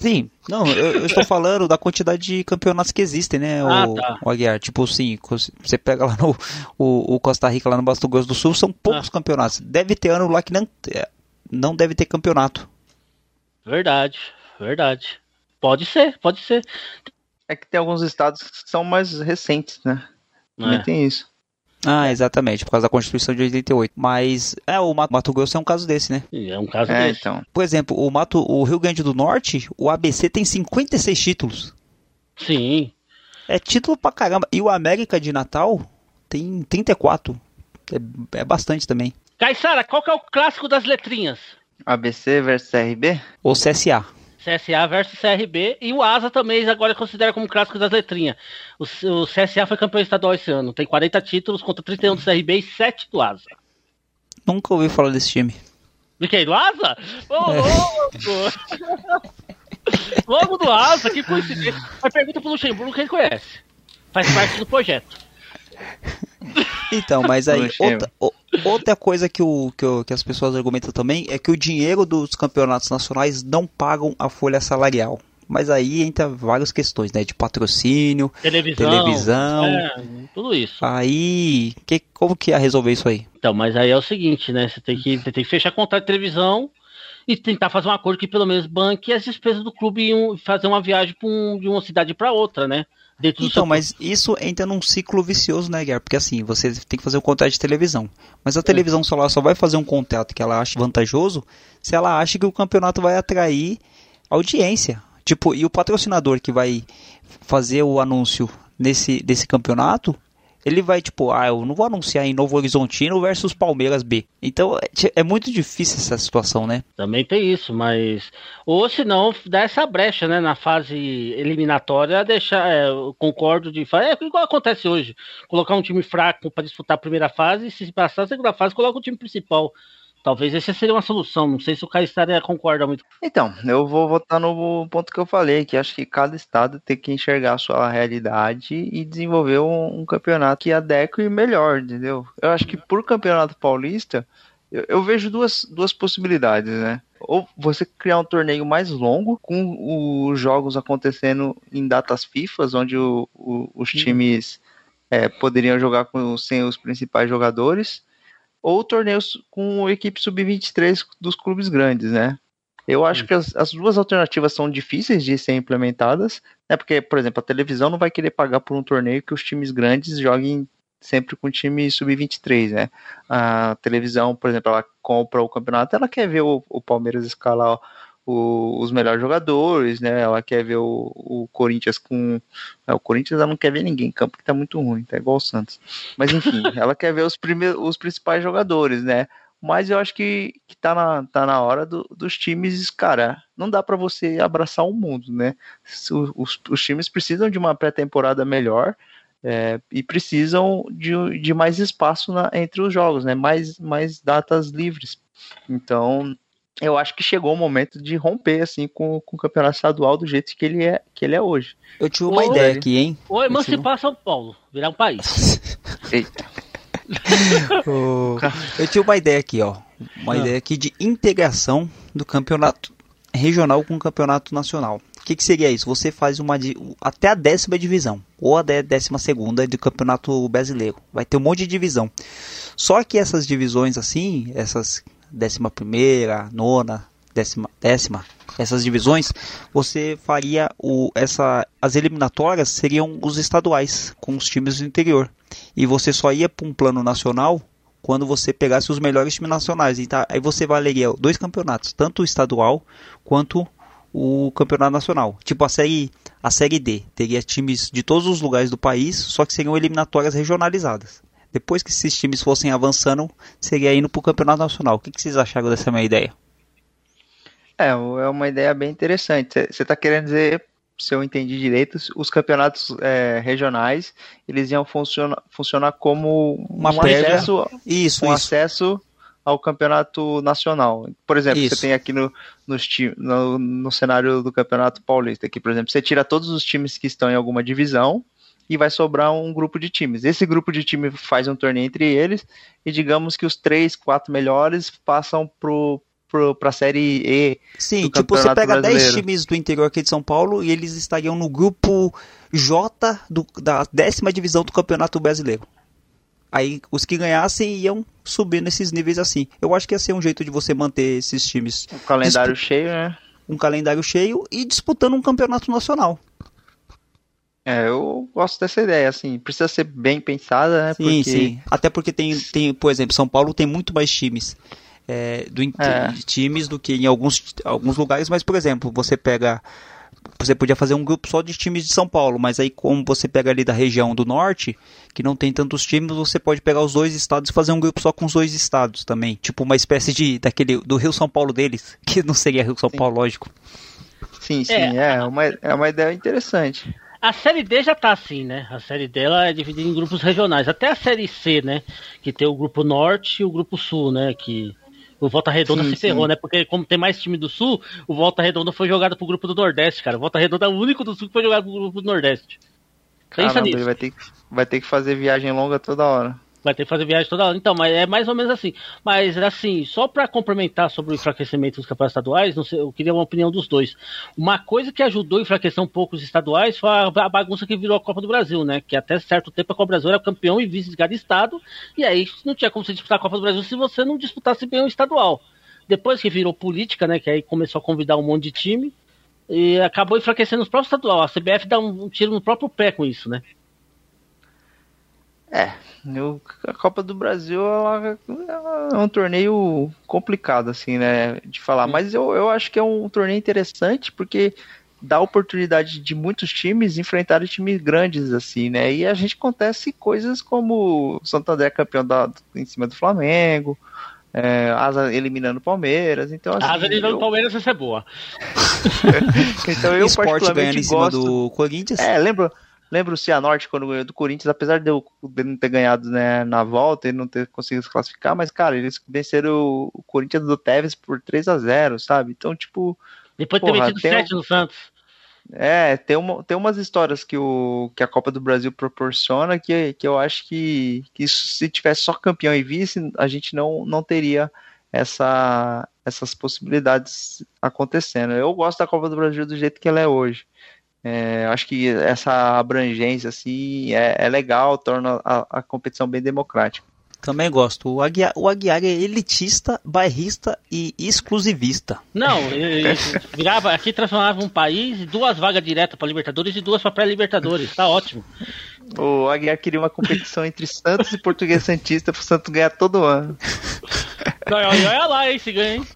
Speaker 2: Sim, não, eu, eu estou falando da quantidade de campeonatos que existem, né,
Speaker 3: Ah,
Speaker 2: o,
Speaker 3: tá.
Speaker 2: o Aguiar? Tipo assim, você pega lá no o, o Costa Rica, lá no Mato Grosso do Sul, são poucos
Speaker 3: Ah.
Speaker 2: campeonatos. Deve ter ano lá que não, é, não deve ter campeonato.
Speaker 3: Verdade, verdade. Pode ser, pode ser.
Speaker 1: É que tem alguns estados que são mais recentes, né? Também
Speaker 3: É.
Speaker 1: tem isso.
Speaker 2: Ah, exatamente, por causa da Constituição de 88. Mas, é, o Mato, Mato Grosso é um caso desse, né?
Speaker 3: É um caso
Speaker 1: É,
Speaker 3: desse.
Speaker 1: então.
Speaker 2: Por exemplo, o, Mato, o Rio Grande do Norte, o ABC tem 56 títulos.
Speaker 3: Sim.
Speaker 2: É título pra caramba. E o América de Natal tem 34. É, é bastante também.
Speaker 3: Caissara, qual que é o clássico das letrinhas?
Speaker 1: ABC versus CRB?
Speaker 2: Ou CSA.
Speaker 3: CSA versus CRB e o Asa também agora considera como clássico das letrinhas. O, o CSA foi campeão estadual esse ano, tem 40 títulos contra 31 do CRB e 7 do Asa.
Speaker 2: Nunca ouvi falar desse time.
Speaker 3: De quem? Do Asa? Ô,
Speaker 2: É.
Speaker 3: louco! Logo do Asa, que coincidência. Mas pergunta pro Luxemburgo que ele conhece. Faz parte do projeto.
Speaker 2: Então, mas aí, outra, o- outra coisa que, o, que, o- que as pessoas argumentam também é que o dinheiro dos campeonatos nacionais não pagam a folha salarial. Mas aí entra várias questões, né? De patrocínio,
Speaker 3: Televisão.
Speaker 2: televisão.
Speaker 3: É, tudo isso.
Speaker 2: Aí, que, como que ia resolver isso aí?
Speaker 3: Então, mas aí é o seguinte, né? Você tem que, você tem que fechar contrato de televisão e tentar fazer um acordo que pelo menos banque as despesas do clube e um- fazer uma viagem um- de uma cidade para outra, né? Dentro
Speaker 2: Então, mas isso entra num ciclo vicioso, né, Guilherme? Porque assim, você tem que fazer um contrato de televisão. Mas a televisão só, ela só vai fazer um contrato que ela acha vantajoso se ela acha que o campeonato vai atrair audiência. Tipo, e o patrocinador que vai fazer o anúncio nesse desse campeonato, ele vai tipo, ah, eu não vou anunciar em Novo Horizontino versus Palmeiras B. Então, é, é muito difícil essa situação, né?
Speaker 3: Também tem isso, mas. Ou se não, dá essa brecha, né? Na fase eliminatória, deixar. É, eu concordo de. É igual acontece hoje. Colocar um time fraco para disputar a primeira fase e se passar a segunda fase, coloca o time principal. Talvez essa seria uma solução. Não sei se o Caissara concorda muito.
Speaker 1: Então, eu vou votar no ponto que eu falei, que acho que cada estado tem que enxergar a sua realidade e desenvolver um, um campeonato que adeque melhor, entendeu? Eu acho que por campeonato paulista, eu, eu, vejo duas, duas possibilidades, né? Ou você criar um torneio mais longo, com os jogos acontecendo em datas FIFAs, onde o, o, os times é, poderiam jogar com, sem os principais jogadores, ou torneios com equipe sub-23 dos clubes grandes, né? Eu acho que as, as, duas alternativas são difíceis de ser implementadas, né? Porque, por exemplo, a televisão não vai querer pagar por um torneio que os times grandes joguem sempre com time sub-23, né? A televisão, por exemplo, ela compra o campeonato, ela quer ver o, o Palmeiras escalar o, os melhores jogadores, né? Ela quer ver o, o Corinthians com. É, o Corinthians ela não quer ver ninguém, campo que tá muito ruim, tá igual o Santos. Mas enfim, ela quer ver os, primeiros, os principais jogadores, né? Mas eu acho que, que tá, na, tá na hora do, dos times, cara, não dá para você abraçar o mundo, né? Os, os times precisam de uma pré-temporada melhor, é, e precisam de, de mais espaço na, entre os jogos, né? Mais, mais datas livres. Então, eu acho que chegou o momento de romper assim com, com o campeonato estadual do jeito que ele é, que ele é hoje.
Speaker 2: Eu tive uma ideia aqui, hein?
Speaker 3: Ou emancipar tive... São Paulo, virar um país.
Speaker 2: Eita. eu tinha uma ideia aqui, ó. Uma ah. ideia aqui de integração do campeonato regional com o campeonato nacional que, que seria isso? Você faz uma até a décima divisão ou a décima segunda do campeonato brasileiro. Vai ter um monte de divisão. Só que essas divisões assim, essas décima primeira, nona, décima, décima, essas divisões, você faria o, essa, as eliminatórias seriam os estaduais com os times do interior e você só ia para um plano nacional quando você pegasse os melhores times nacionais. Então, aí você valeria dois campeonatos, tanto o estadual quanto o campeonato nacional. Tipo a série, a série D teria times de todos os lugares do país, só que seriam eliminatórias regionalizadas. Depois que esses times fossem avançando, seria indo para o campeonato nacional. O que, que vocês acharam dessa minha ideia?
Speaker 1: É, é uma ideia bem interessante. Você está querendo dizer, se eu entendi direito, os campeonatos é, regionais eles iam funcionar, funcionar como
Speaker 2: uma um acesso,
Speaker 1: isso, um isso. acesso ao campeonato nacional. Por exemplo, Isso. você tem aqui no, no, no cenário do campeonato paulista, aqui, por exemplo, você tira todos os times que estão em alguma divisão e vai sobrar um grupo de times. Esse grupo de times faz um torneio entre eles e digamos que os três, quatro melhores passam pro para a série E.
Speaker 2: Sim, tipo, você pega 10 times do interior aqui de São Paulo e eles estariam no grupo J do, da décima divisão do Campeonato Brasileiro. Aí os que ganhassem iam subir nesses níveis assim. Eu acho que ia ser um jeito de você manter esses times.
Speaker 1: Um calendário cheio, né?
Speaker 2: Um calendário cheio e disputando um campeonato nacional.
Speaker 1: É, eu gosto dessa ideia, assim, precisa ser bem pensada, né?
Speaker 2: Sim, porque... sim. Até porque tem, tem, por exemplo, São Paulo tem muito mais times. É, do, é. times do que em alguns, alguns lugares, mas por exemplo, você pega você podia fazer um grupo só de times de São Paulo, mas aí como você pega ali da região do norte, que não tem tantos times, você pode pegar os dois estados e fazer um grupo só com os dois estados também, tipo uma espécie de daquele do Rio São Paulo deles, que não seria Rio São sim. Paulo, lógico.
Speaker 1: Sim, sim, é, é uma, é uma ideia interessante.
Speaker 3: A série D já tá assim, né? A série D ela é dividida em grupos regionais. Até a série C, né? Que tem o grupo Norte e o grupo Sul, né? Que o Volta Redonda sim, se ferrou, sim. né? Porque como tem mais time do Sul, o Volta Redonda foi jogado pro grupo do Nordeste, cara. O Volta Redonda é o único do Sul que foi jogado pro grupo do Nordeste.
Speaker 1: Caramba, ele vai ter, que, vai ter que fazer viagem longa toda hora.
Speaker 3: Vai ter que fazer viagem toda hora. Então, mas é mais ou menos assim. Mas, assim, só para complementar sobre o enfraquecimento dos campeonatos estaduais, sei, eu queria uma opinião dos dois. Uma coisa que ajudou a enfraquecer um pouco os estaduais foi a bagunça que virou a Copa do Brasil, né? Que até certo tempo a Copa do Brasil era campeão e vice de cada estado, e aí não tinha como você disputar a Copa do Brasil se você não disputasse bem o estadual. Depois que virou política, né? Que aí começou a convidar um monte de time, e acabou enfraquecendo os próprios estadual. A CBF dá um tiro no próprio pé com isso, né?
Speaker 1: É, eu, a Copa do Brasil ela, é um torneio complicado, assim, né, de falar. Mas eu, eu acho que é um torneio interessante porque dá oportunidade de muitos times enfrentarem times grandes, assim, né? E a gente acontece coisas como Santander campeão da, em cima do Flamengo, é, Asa eliminando o Palmeiras, então assim,
Speaker 3: Asa eliminando o eu... Palmeiras vai ser boa.
Speaker 2: então eu Esporte particularmente ganhando em cima do Corinthians.
Speaker 1: É, lembra lembra o Cianorte quando ganhou do Corinthians, apesar de, eu, de não ter ganhado né, na volta e não ter conseguido se classificar, mas, cara, eles venceram o Corinthians do Tevez por 3 a 0 sabe? Então, tipo.
Speaker 3: Depois de ter metido 7 no Santos.
Speaker 1: É, tem, uma, tem umas histórias que, o, que a Copa do Brasil proporciona que, que eu acho que, que isso, se tivesse só campeão e vice, a gente não, não teria essa, essas possibilidades acontecendo. Eu gosto da Copa do Brasil do jeito que ela é hoje. É, acho que essa abrangência assim é, é legal, torna a, a competição bem democrática.
Speaker 2: Também gosto. O Aguiar, o Aguiar é elitista, bairrista e exclusivista.
Speaker 3: Não, virava, aqui transformava um país duas vagas diretas para Libertadores e duas para pré-Libertadores. Tá ótimo.
Speaker 1: O Aguiar queria uma competição entre Santos e Português Santista para o Santos ganhar todo ano.
Speaker 3: Não, olha lá, hein, se ganha, hein?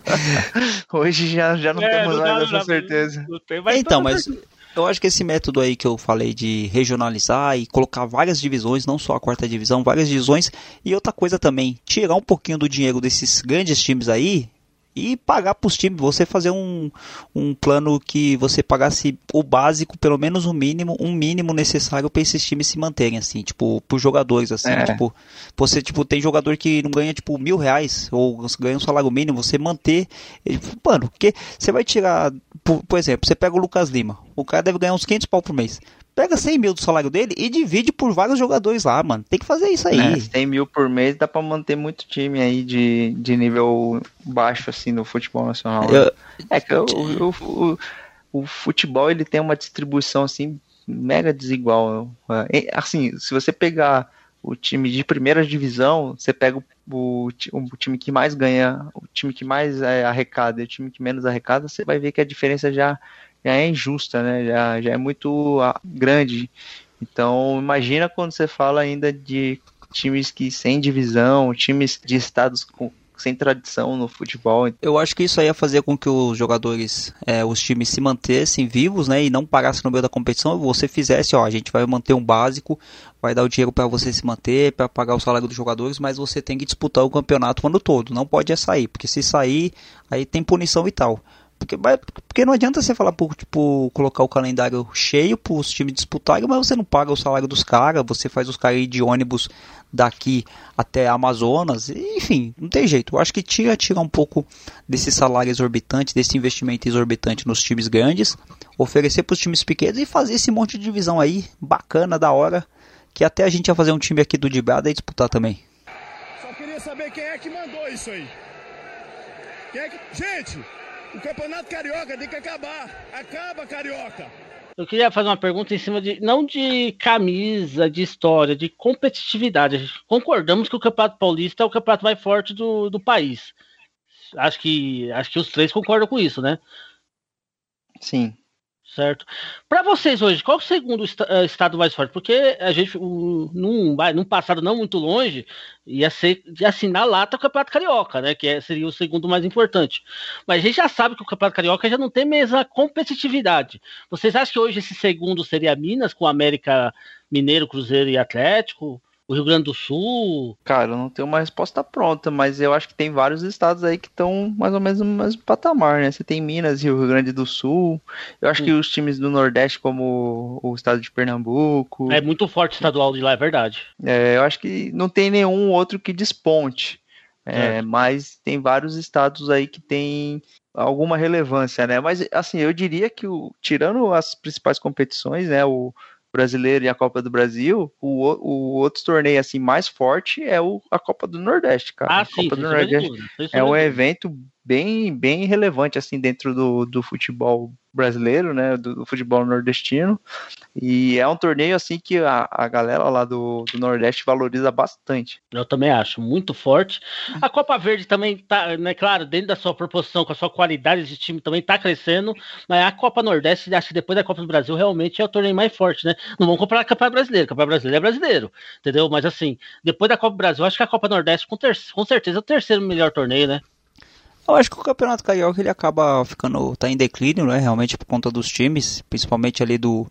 Speaker 1: Hoje já, já não é, temos não mais essa certeza.
Speaker 2: então, mas eu acho que esse método aí que eu falei de regionalizar e colocar várias divisões, não só a quarta divisão, várias divisões, e outra coisa também, tirar um pouquinho do dinheiro desses grandes times aí e pagar para os times, você fazer um, um plano que você pagasse o básico, pelo menos o mínimo, um mínimo necessário para esses times se manterem, assim, tipo, por jogadores, assim, é. tipo, você, tipo, tem jogador que não ganha, tipo, mil reais, ou ganha um salário mínimo, você manter, mano, porque você vai tirar, por, por exemplo, você pega o Lucas Lima, o cara deve ganhar uns 500 pau por mês, pega 100 mil do salário dele e divide por vários jogadores lá, mano. Tem que fazer isso aí. É,
Speaker 1: 100 mil por mês dá pra manter muito time aí de, de nível baixo, assim, no futebol nacional. Eu... É que o, o, o, o, futebol, ele tem uma distribuição, assim, mega desigual. É, assim, se você pegar o time de primeira divisão, você pega o, o, o time que mais ganha, o time que mais é, arrecada e o time que menos arrecada, você vai ver que a diferença já já é injusta, né? Já, já é muito ah, grande. Então, imagina quando você fala ainda de times que sem divisão, times de estados com, sem tradição no futebol.
Speaker 2: Eu acho que isso ia fazer com que os jogadores, é, os times se mantessem vivos, né, e não parassem no meio da competição. Você fizesse, ó, a gente vai manter um básico, vai dar o dinheiro para você se manter, para pagar o salário dos jogadores, mas você tem que disputar o campeonato o ano todo. Não pode é sair, porque se sair, aí tem punição e tal. Porque, porque não adianta você falar, por, tipo, colocar o calendário cheio para os times disputarem, mas você não paga o salário dos caras, você faz os caras ir de ônibus daqui até Amazonas, enfim, não tem jeito. Eu acho que tira, tira um pouco desse salário exorbitante, desse investimento exorbitante nos times grandes, oferecer para os times pequenos e fazer esse monte de divisão aí, bacana, da hora, que até a gente ia fazer um time aqui do Dibrada e disputar também.
Speaker 4: Só queria saber quem é que mandou isso aí. Quem é que... Gente, o campeonato carioca tem que acabar. Acaba, carioca.
Speaker 3: Eu queria fazer uma pergunta em cima de não de camisa, de história, de competitividade. Concordamos que o Campeonato Paulista é o campeonato mais forte do, do país. Acho que acho que os três concordam com isso, né?
Speaker 1: Sim
Speaker 3: certo? Para vocês hoje, qual é o segundo eh, estado mais forte? Porque a gente, num, num passado não muito longe, ia ser de assinar lata o Campeonato Carioca, né? Que é, seria o segundo mais importante. Mas a gente já sabe que o Campeonato Carioca já não tem mesma competitividade. Vocês acham que hoje esse segundo seria Minas, com América Mineiro, Cruzeiro e Atlético? O Rio Grande do Sul?
Speaker 1: Cara, eu não tenho uma resposta pronta, mas eu acho que tem vários estados aí que estão mais ou menos no mesmo patamar, né? Você tem Minas e o Rio Grande do Sul. Eu acho hum. que os times do Nordeste, como o estado de Pernambuco.
Speaker 3: É muito forte estadual de lá, é verdade.
Speaker 1: É, eu acho que não tem nenhum outro que desponte. É, é. Mas tem vários estados aí que tem alguma relevância, né? Mas assim, eu diria que o, tirando as principais competições, né? O, brasileiro e a Copa do Brasil, o, o outro torneio assim mais forte é o, a Copa do Nordeste, cara. Ah, a
Speaker 3: sim,
Speaker 1: Copa do Nordeste é um evento bem, bem relevante assim dentro do, do futebol brasileiro, né, do, do, futebol nordestino, e é um torneio assim que a, a galera lá do, do Nordeste valoriza bastante.
Speaker 3: Eu também acho, muito forte. A Copa Verde também tá, né, claro, dentro da sua proporção, com a sua qualidade de time também tá crescendo, mas a Copa Nordeste, acho que depois da Copa do Brasil, realmente é o torneio mais forte, né? Não vamos comparar com a Copa Brasileira, a Copa Brasileira é brasileiro, entendeu? Mas assim, depois da Copa do Brasil, acho que a Copa Nordeste com, ter com certeza é o terceiro melhor torneio, né?
Speaker 2: Eu acho que o Campeonato Carioca ele acaba ficando tá em declínio, né? Realmente por conta dos times, principalmente ali do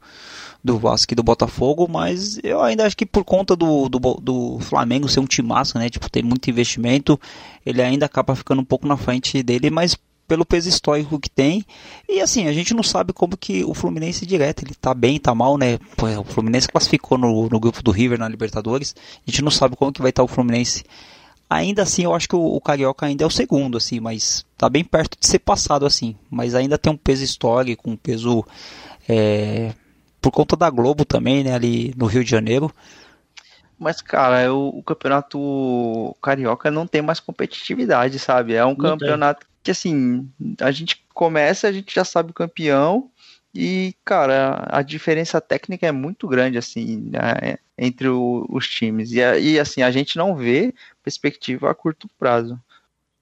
Speaker 2: do Vasco e do Botafogo, mas eu ainda acho que por conta do, do, do Flamengo ser um timaço, né? Tipo, ter muito investimento, ele ainda acaba ficando um pouco na frente dele, mas pelo peso histórico que tem. E assim, a gente não sabe como que o Fluminense direto, ele tá bem, tá mal, né? O Fluminense classificou no, no grupo do River na Libertadores. A gente não sabe como que vai estar o Fluminense. Ainda assim, eu acho que o, o, Carioca ainda é o segundo, assim, mas tá bem perto de ser passado, assim. Mas ainda tem um peso histórico, um peso é, por conta da Globo também, né? Ali no Rio de Janeiro.
Speaker 1: Mas, cara, o, o, campeonato carioca não tem mais competitividade, sabe? É um não campeonato tem. que, assim, a gente começa, a gente já sabe o campeão. E, cara, a diferença técnica é muito grande, assim, né, entre o, os times. E, e, assim, a gente não vê perspectiva a curto prazo.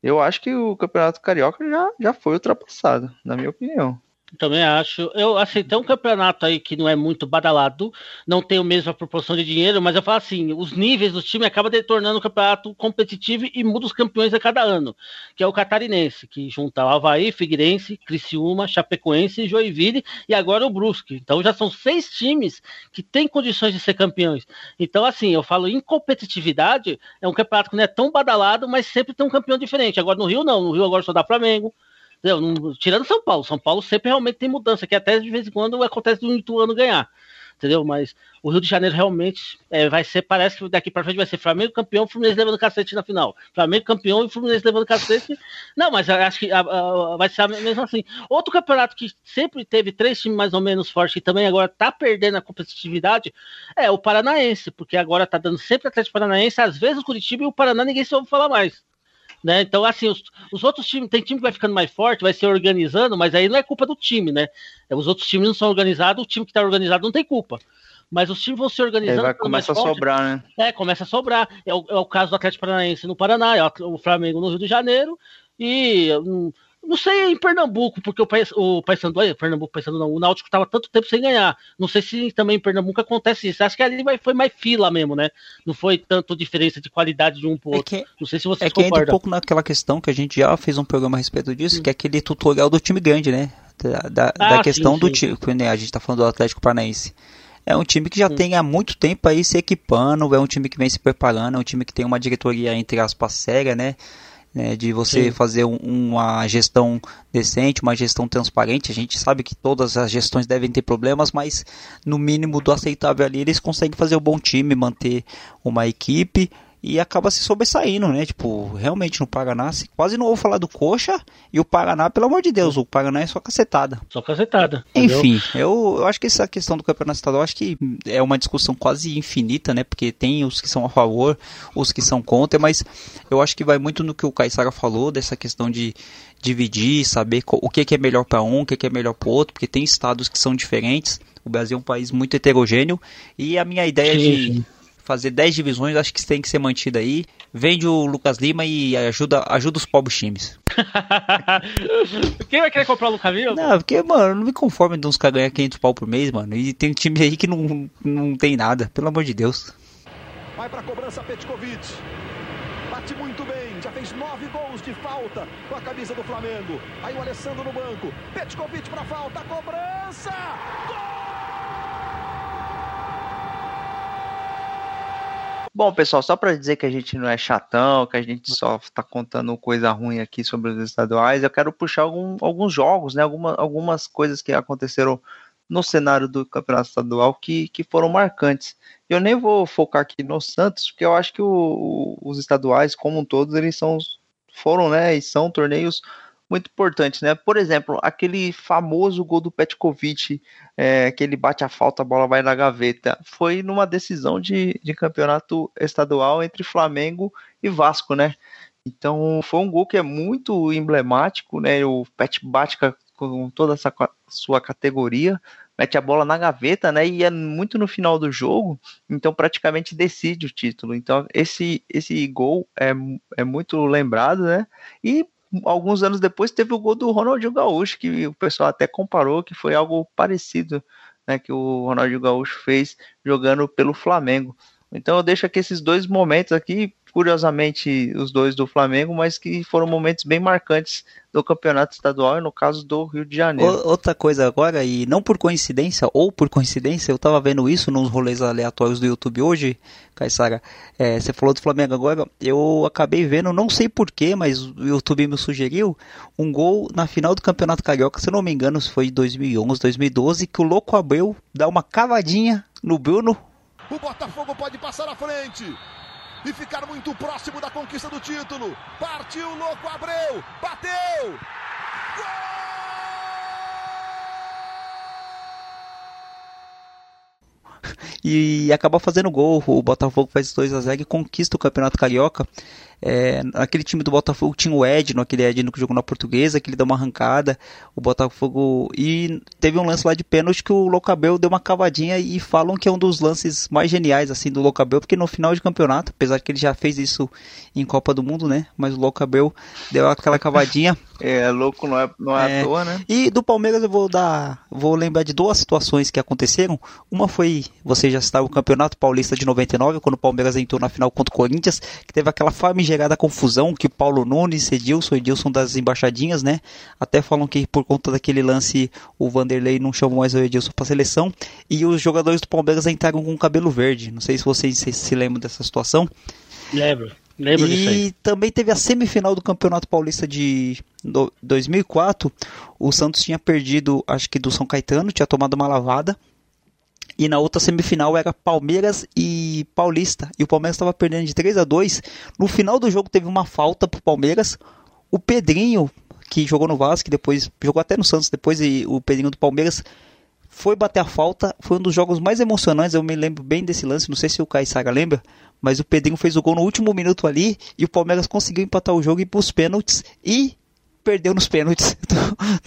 Speaker 1: Eu acho que o Campeonato Carioca já, já foi ultrapassado, na minha opinião.
Speaker 3: Também acho. Eu assim, tem um campeonato aí que não é muito badalado, não tem a mesma proporção de dinheiro, mas eu falo assim, os níveis do time acabam detornando o campeonato competitivo e muda os campeões a cada ano, que é o catarinense, que junta o Havaí, Figueirense, Criciúma, Chapecoense, Joinville e agora o Brusque. Então já são seis times que têm condições de ser campeões. Então assim, eu falo em competitividade, é um campeonato que não é tão badalado, mas sempre tem um campeão diferente. Agora no Rio não, no Rio agora só dá Flamengo, Entendeu? tirando São Paulo, São Paulo sempre realmente tem mudança, que até de vez em quando acontece do Ituano ganhar. Entendeu? Mas o Rio de Janeiro realmente é, vai ser, parece que daqui para frente vai ser Flamengo campeão, Fluminense levando cacete na final. Flamengo campeão e Fluminense levando cacete. Não, mas acho que a, a, vai ser mesmo assim. Outro campeonato que sempre teve três times mais ou menos fortes e também agora tá perdendo a competitividade é o Paranaense, porque agora tá dando sempre Atlético Paranaense, às vezes o Curitiba e o Paraná ninguém se ouve falar mais. Né? Então, assim, os, os, outros times, tem time que vai ficando mais forte, vai se organizando, mas aí não é culpa do time, né? É, os outros times não são organizados, o time que está organizado não tem culpa. Mas os times vão se organizando.
Speaker 1: Vai, começa a forte, sobrar, né?
Speaker 3: É, começa a sobrar. É o, é o caso do Atlético Paranaense no Paraná, é o Flamengo no Rio de Janeiro, e. Não sei em Pernambuco, porque o, o Paysandu, Pernambuco, Paysandu não, o Náutico estava tanto tempo sem ganhar. Não sei se também em Pernambuco acontece isso. Acho que ali foi mais fila mesmo, né? Não foi tanto diferença de qualidade de um pro é outro. É que, não sei se você
Speaker 2: É que entra um pouco naquela questão que a gente já fez um programa a respeito disso, hum. que é aquele tutorial do time grande, né? Da, da, ah, da questão sim, do time, né? a gente está falando do Atlético Paranaense. É um time que já hum. tem há muito tempo aí se equipando, é um time que vem se preparando, é um time que tem uma diretoria, entre aspas, séria, né? Né, de você Sim. fazer um, uma gestão decente, uma gestão transparente. A gente sabe que todas as gestões devem ter problemas, mas no mínimo do aceitável ali eles conseguem fazer um bom time, manter uma equipe e acaba se sobressaindo, né? Tipo, realmente no Paraná, quase não vou falar do Coxa e o Paraná, pelo amor de Deus, o Paraná é só cacetada.
Speaker 3: Só cacetada.
Speaker 2: Enfim, eu, eu acho que essa questão do campeonato estadual, acho que é uma discussão quase infinita, né? Porque tem os que são a favor, os que são contra, mas eu acho que vai muito no que o Caissara falou, dessa questão de dividir, saber o que é melhor para um, o que é melhor para outro, porque tem estados que são diferentes. O Brasil é um país muito heterogêneo e a minha ideia sim, de fazer 10 divisões, acho que tem que ser mantida aí. Vende o Lucas Lima e ajuda, ajuda os pobres times.
Speaker 3: Quem vai querer comprar o Lucas Lima?
Speaker 2: Não, porque, mano, não me conformo de uns caras ganhar 500 pau por mês, mano. E tem time aí que não, não tem nada, pelo amor de Deus.
Speaker 4: Vai pra cobrança Petkovic. Bate muito bem, já fez nove gols de falta com a camisa do Flamengo. Aí o Alessandro no banco. Petkovic pra falta, cobrança! Gol!
Speaker 1: Bom, pessoal, só para dizer que a gente não é chatão, que a gente só está contando coisa ruim aqui sobre os estaduais, eu quero puxar algum, alguns jogos, né, alguma, algumas coisas que aconteceram no cenário do campeonato estadual que, que foram marcantes. Eu nem vou focar aqui no Santos, porque eu acho que o, o, os estaduais, como um todos, eles são, foram né, e são torneios muito importantes, né? Por exemplo, aquele famoso gol do Petkovic, é, que ele bate a falta, a bola vai na gaveta, foi numa decisão de, de campeonato estadual entre Flamengo e Vasco, né? Então foi um gol que é muito emblemático, né? O Pet bate com toda essa sua categoria, mete a bola na gaveta, né? E é muito no final do jogo, então praticamente decide o título. Então esse esse gol é, é muito lembrado, né? E alguns anos depois teve o gol do Ronaldinho Gaúcho, que o pessoal até comparou que foi algo parecido, né, que o Ronaldinho Gaúcho fez jogando pelo Flamengo. Então eu deixo aqui esses dois momentos aqui curiosamente os dois do Flamengo, mas que foram momentos bem marcantes do campeonato estadual e no caso do Rio de Janeiro.
Speaker 2: Outra coisa agora, e não por coincidência, ou por coincidência, eu tava vendo isso nos rolês aleatórios do YouTube hoje, Caissara, é, você falou do Flamengo agora, eu acabei vendo, não sei porquê, mas o YouTube me sugeriu, um gol na final do Campeonato Carioca, se não me engano, foi 2011, 2012, que o Louco Abreu dá uma cavadinha no Bruno.
Speaker 4: O Botafogo pode passar à frente e ficar muito próximo da conquista do título. Partiu louco Abreu, bateu! Gol!
Speaker 2: e acaba fazendo gol. O Botafogo faz 2 a 0 e conquista o Campeonato Carioca. É, aquele time do Botafogo tinha o Edno, aquele Edno que jogou na portuguesa, que ele deu uma arrancada. O Botafogo. E teve um lance lá de pênalti que o Locabel deu uma cavadinha e falam que é um dos lances mais geniais assim do Locabel, porque no final de campeonato, apesar que ele já fez isso em Copa do Mundo, né? Mas o Locabel deu aquela cavadinha.
Speaker 1: é, louco não é, não é, é à toa, né?
Speaker 2: E do Palmeiras eu vou dar. Vou lembrar de duas situações que aconteceram. Uma foi, você já estava o Campeonato Paulista de 99, quando o Palmeiras entrou na final contra o Corinthians, que teve aquela família gerada confusão que Paulo Nunes, Edilson, Edilson das embaixadinhas, né? Até falam que por conta daquele lance o Vanderlei não chamou mais o Edilson para seleção e os jogadores do Palmeiras entraram com cabelo verde. Não sei se vocês se, se lembram dessa situação.
Speaker 3: Lembro. Lembro
Speaker 2: e
Speaker 3: disso aí.
Speaker 2: também teve a semifinal do Campeonato Paulista de 2004. O Santos tinha perdido, acho que do São Caetano, tinha tomado uma lavada. E na outra semifinal era Palmeiras e Paulista. E o Palmeiras estava perdendo de 3 a 2 No final do jogo teve uma falta pro Palmeiras. O Pedrinho, que jogou no Vasco, depois jogou até no Santos, depois e o Pedrinho do Palmeiras foi bater a falta. Foi um dos jogos mais emocionantes. Eu me lembro bem desse lance. Não sei se o Caissara lembra. Mas o Pedrinho fez o gol no último minuto ali. E o Palmeiras conseguiu empatar o jogo e ir para os pênaltis. E perdeu nos pênaltis.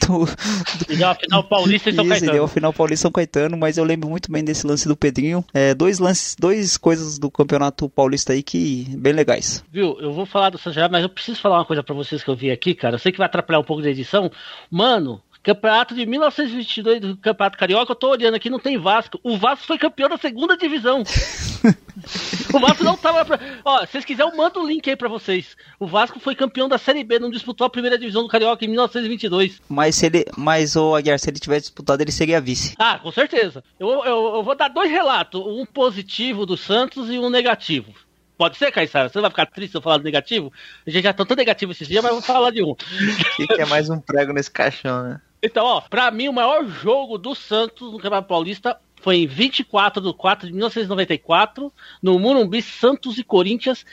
Speaker 3: Do, do, do... Deu a final paulista e São Isso, Caetano.
Speaker 2: deu a final paulista São Caetano, mas eu lembro muito bem desse lance do Pedrinho. É, dois lances, dois coisas do campeonato paulista aí que bem legais.
Speaker 3: Viu, eu vou falar do São Gerard, mas eu preciso falar uma coisa para vocês que eu vi aqui, cara. Eu sei que vai atrapalhar um pouco da edição. Mano, Campeonato de 1922 do Campeonato Carioca, eu tô olhando aqui, não tem Vasco. O Vasco foi campeão da segunda divisão. o Vasco não tava. Pra... Ó, se vocês quiserem, eu mando o link aí pra vocês. O Vasco foi campeão da Série B, não disputou a primeira divisão do Carioca em 1922.
Speaker 2: Mas se ele. Mas, o Aguiar, se ele tivesse disputado, ele seria vice.
Speaker 3: Ah, com certeza. Eu, eu, eu vou dar dois relatos: um positivo do Santos e um negativo. Pode ser, Caissara? Você vai ficar triste se eu falar do negativo? A gente já tá tão negativo esses dias, mas eu vou falar de um.
Speaker 1: é mais um prego nesse caixão, né?
Speaker 3: Então, ó, pra mim o maior jogo do Santos no Campeonato Paulista foi em 24 de 4 de 1994, no Murumbi, Santos e Corinthians.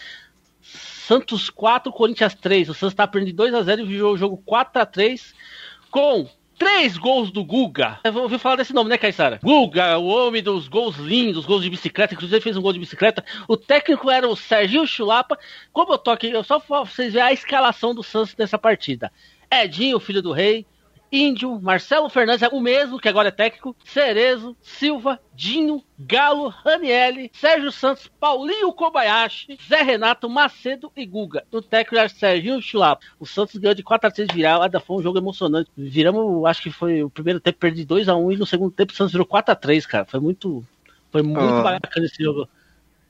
Speaker 3: Santos 4, Corinthians 3. O Santos tá perdendo 2 a 0 e virou o jogo 4 a 3 com três gols do Guga. Eu ouvi falar desse nome, né, Caissara? Guga, o homem dos gols lindos, gols de bicicleta. Inclusive fez um gol de bicicleta. O técnico era o Serginho Chulapa. Como eu tô aqui, eu só pra vocês verem a escalação do Santos nessa partida. Edinho, filho do rei. Índio, Marcelo Fernandes, é o mesmo que agora é técnico, Cerezo, Silva, Dinho, Galo, Ranielli, Sérgio Santos, Paulinho Kobayashi, Zé Renato, Macedo e Guga. O técnico era Serginho Chulapa. O Santos ganhou de 4 a 3 virada, foi um jogo emocionante. Viramos, acho que foi o primeiro tempo perdi 2 a 1 e no segundo tempo o Santos virou 4 a 3 cara. Foi muito foi muito oh. bacana esse jogo.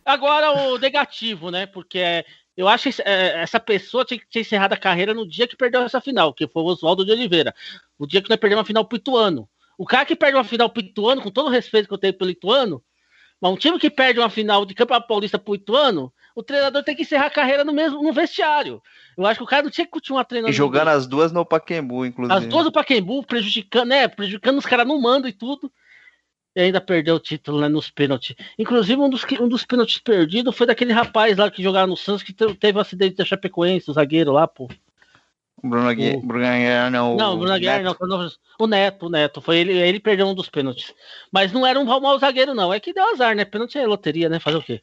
Speaker 3: Agora o negativo, né? Porque eu acho que é, essa pessoa tinha que ter encerrado a carreira no dia que perdeu essa final, que foi o Oswaldo de Oliveira. O dia que nós perdemos uma final pro Ituano. O cara que perde uma final pro Ituano, com todo o respeito que eu tenho pelo Ituano, mas um time que perde uma final de Campeonato Paulista pro Ituano, o treinador tem que encerrar a carreira no mesmo no vestiário. Eu acho que o cara não tinha que continuar treinando.
Speaker 1: E jogando as duas no Paquembu, inclusive.
Speaker 3: As duas no Paquembu, prejudicando, né? Prejudicando os caras no mando e tudo e ainda perdeu o título né, nos pênaltis. Inclusive, um dos, um dos pênaltis perdidos foi daquele rapaz lá que jogava no Santos que teve um acidente da Chapecoense, o zagueiro lá, pô.
Speaker 1: Bruno Aguiar, Bruno Aguiar não.
Speaker 3: Não, Bruno Aguiar não. O Neto, o Neto. Foi ele, ele perdeu um dos pênaltis. Mas não era um mau zagueiro, não. É que deu azar, né? Pênalti é loteria, né? Fazer o quê?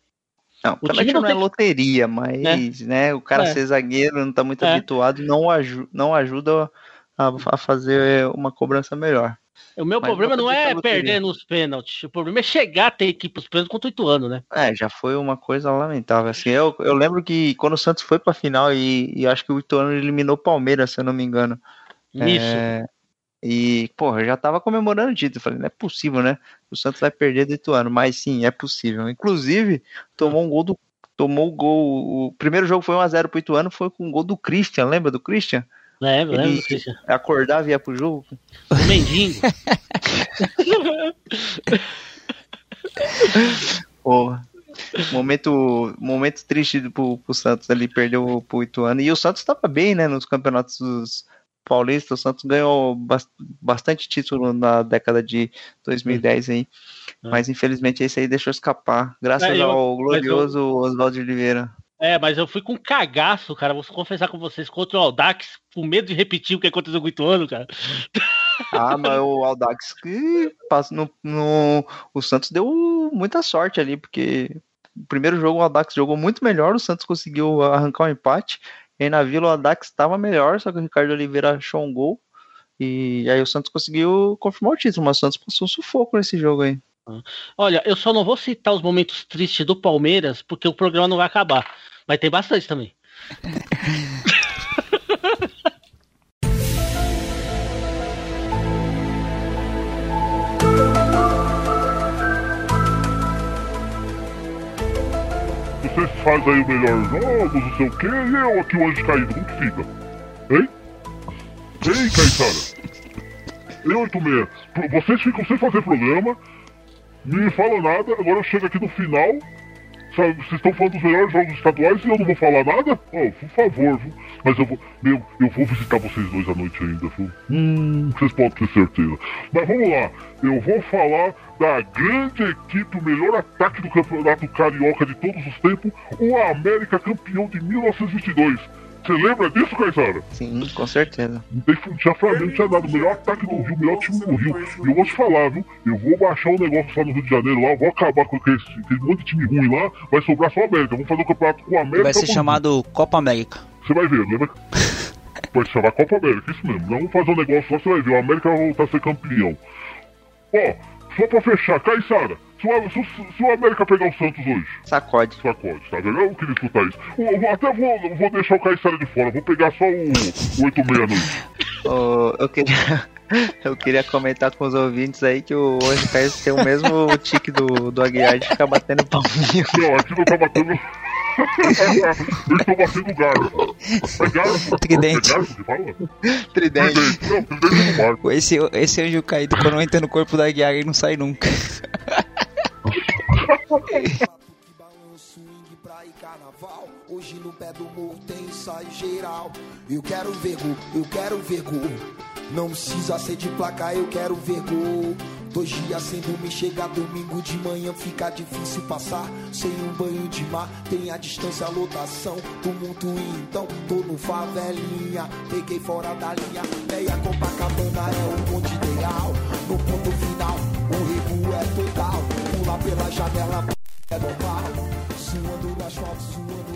Speaker 1: Não, o pênalti não, não é loteria, mas é. né, o cara é. ser zagueiro não tá muito é. habituado, não, aju não ajuda a, a fazer uma cobrança melhor.
Speaker 3: O meu Mas problema não é perder nos pênaltis. O problema é chegar a ter equipe os pênaltis contra o Ituano, né?
Speaker 1: É, já foi uma coisa lamentável. Assim, eu, eu lembro que quando o Santos foi pra final e, e acho que o Ituano eliminou o Palmeiras, se eu não me engano. Isso. É, e, porra, eu já tava comemorando o título. Falei, não é possível, né? O Santos vai perder do Ituano. Mas sim, é possível. Inclusive, tomou um gol do tomou o gol. O primeiro jogo foi 1x0 pro Ituano, foi com o gol do Christian, lembra do Christian?
Speaker 3: Lembro, Christian.
Speaker 1: Acordava e ia pro jogo.
Speaker 3: O Mendigo.
Speaker 1: Porra. Momento, momento triste pro, pro Santos ali, perdeu pro Ituano. E o Santos estava bem, né, nos campeonatos paulistas. O Santos ganhou bastante título na década de 2010 aí. É. Mas infelizmente esse aí deixou escapar. Graças é, eu, ao glorioso eu... Oswaldo de Oliveira.
Speaker 3: É, mas eu fui com cagaço, cara. Vou confessar com vocês contra o Aldax, com medo de repetir o que aconteceu com o Ituano, cara.
Speaker 1: Ah, mas o Aldax que no, no, o Santos deu muita sorte ali, porque o primeiro jogo o Aldax jogou muito melhor, o Santos conseguiu arrancar um empate. E aí na Vila o Aldax estava melhor, só que o Ricardo Oliveira achou um gol. E aí o Santos conseguiu confirmar o título, mas o Santos passou um sufoco nesse jogo aí.
Speaker 3: Olha, eu só não vou citar os momentos tristes do Palmeiras, porque o programa não vai acabar. Mas tem bastante também.
Speaker 5: Vocês fazem aí o melhor jogo, não sei o que, e eu aqui o anjo caído, como que fica? Hein? Hein, Caetara? Eu, 86, vocês ficam sem fazer programa, Ninguém fala nada, agora chega aqui no final. Sabe, vocês estão falando dos melhores jogos estaduais e eu não vou falar nada? Oh, por favor, viu? Mas eu vou. Meu, eu vou visitar vocês dois à noite ainda, viu? Hum, vocês podem ter certeza. Mas vamos lá, eu vou falar da grande equipe, o melhor ataque do campeonato carioca de todos os tempos, o América campeão de 1922. Você lembra disso, Caissara?
Speaker 1: Sim, com certeza.
Speaker 5: Tinha Flamengo, não tinha nada. O melhor ataque do Rio, o melhor time do Rio. E eu vou te falar, viu? Eu vou baixar um negócio lá no Rio de Janeiro, lá, vou acabar com aquele, aquele monte de time ruim lá, vai sobrar só a América. Vamos fazer um campeonato com a América.
Speaker 2: Vai ser chamado Copa América.
Speaker 5: Você vai ver, lembra? Pode chamar Copa América, isso mesmo. Vamos fazer um negócio lá, você vai ver. O América vai voltar a ser campeão. Ó, só pra fechar, Caissara. Se o, se, se o América pegar o Santos hoje.
Speaker 1: Sacode.
Speaker 5: Sacode, tá vendo? Eu queria escutar isso. Eu, até vou, vou deixar o Caissara de fora, vou pegar só o, o 86 noite.
Speaker 1: Oh, eu queria. Eu queria comentar com os ouvintes aí que o Anjo Caio tem o mesmo tique do, do Aguiar de ficar batendo palminho.
Speaker 5: Não, aqui não tá batendo. eu estou batendo garfo. É garfo.
Speaker 2: Tridente.
Speaker 5: É garfo?
Speaker 1: Tridente.
Speaker 5: Tridente. Não, tridente não marca.
Speaker 2: Esse, esse anjo caído, quando entra no corpo da Aguiar, ele não sai nunca. Hoje no pé do morro tem ensaio geral. Eu quero ver gol, eu quero ver gol. Não precisa ser de placa, eu quero ver gol. Dois dias sem dormir, chega domingo de manhã, fica difícil passar. Sem um banho de mar, tem a distância, a lotação. Tumulto então, tô no favelinha. Peguei fora da linha, meia Copacabana é o ponto ideal. No ponto final, o recuo é total. Pular pela janela é normal. Suando no asfalto, suando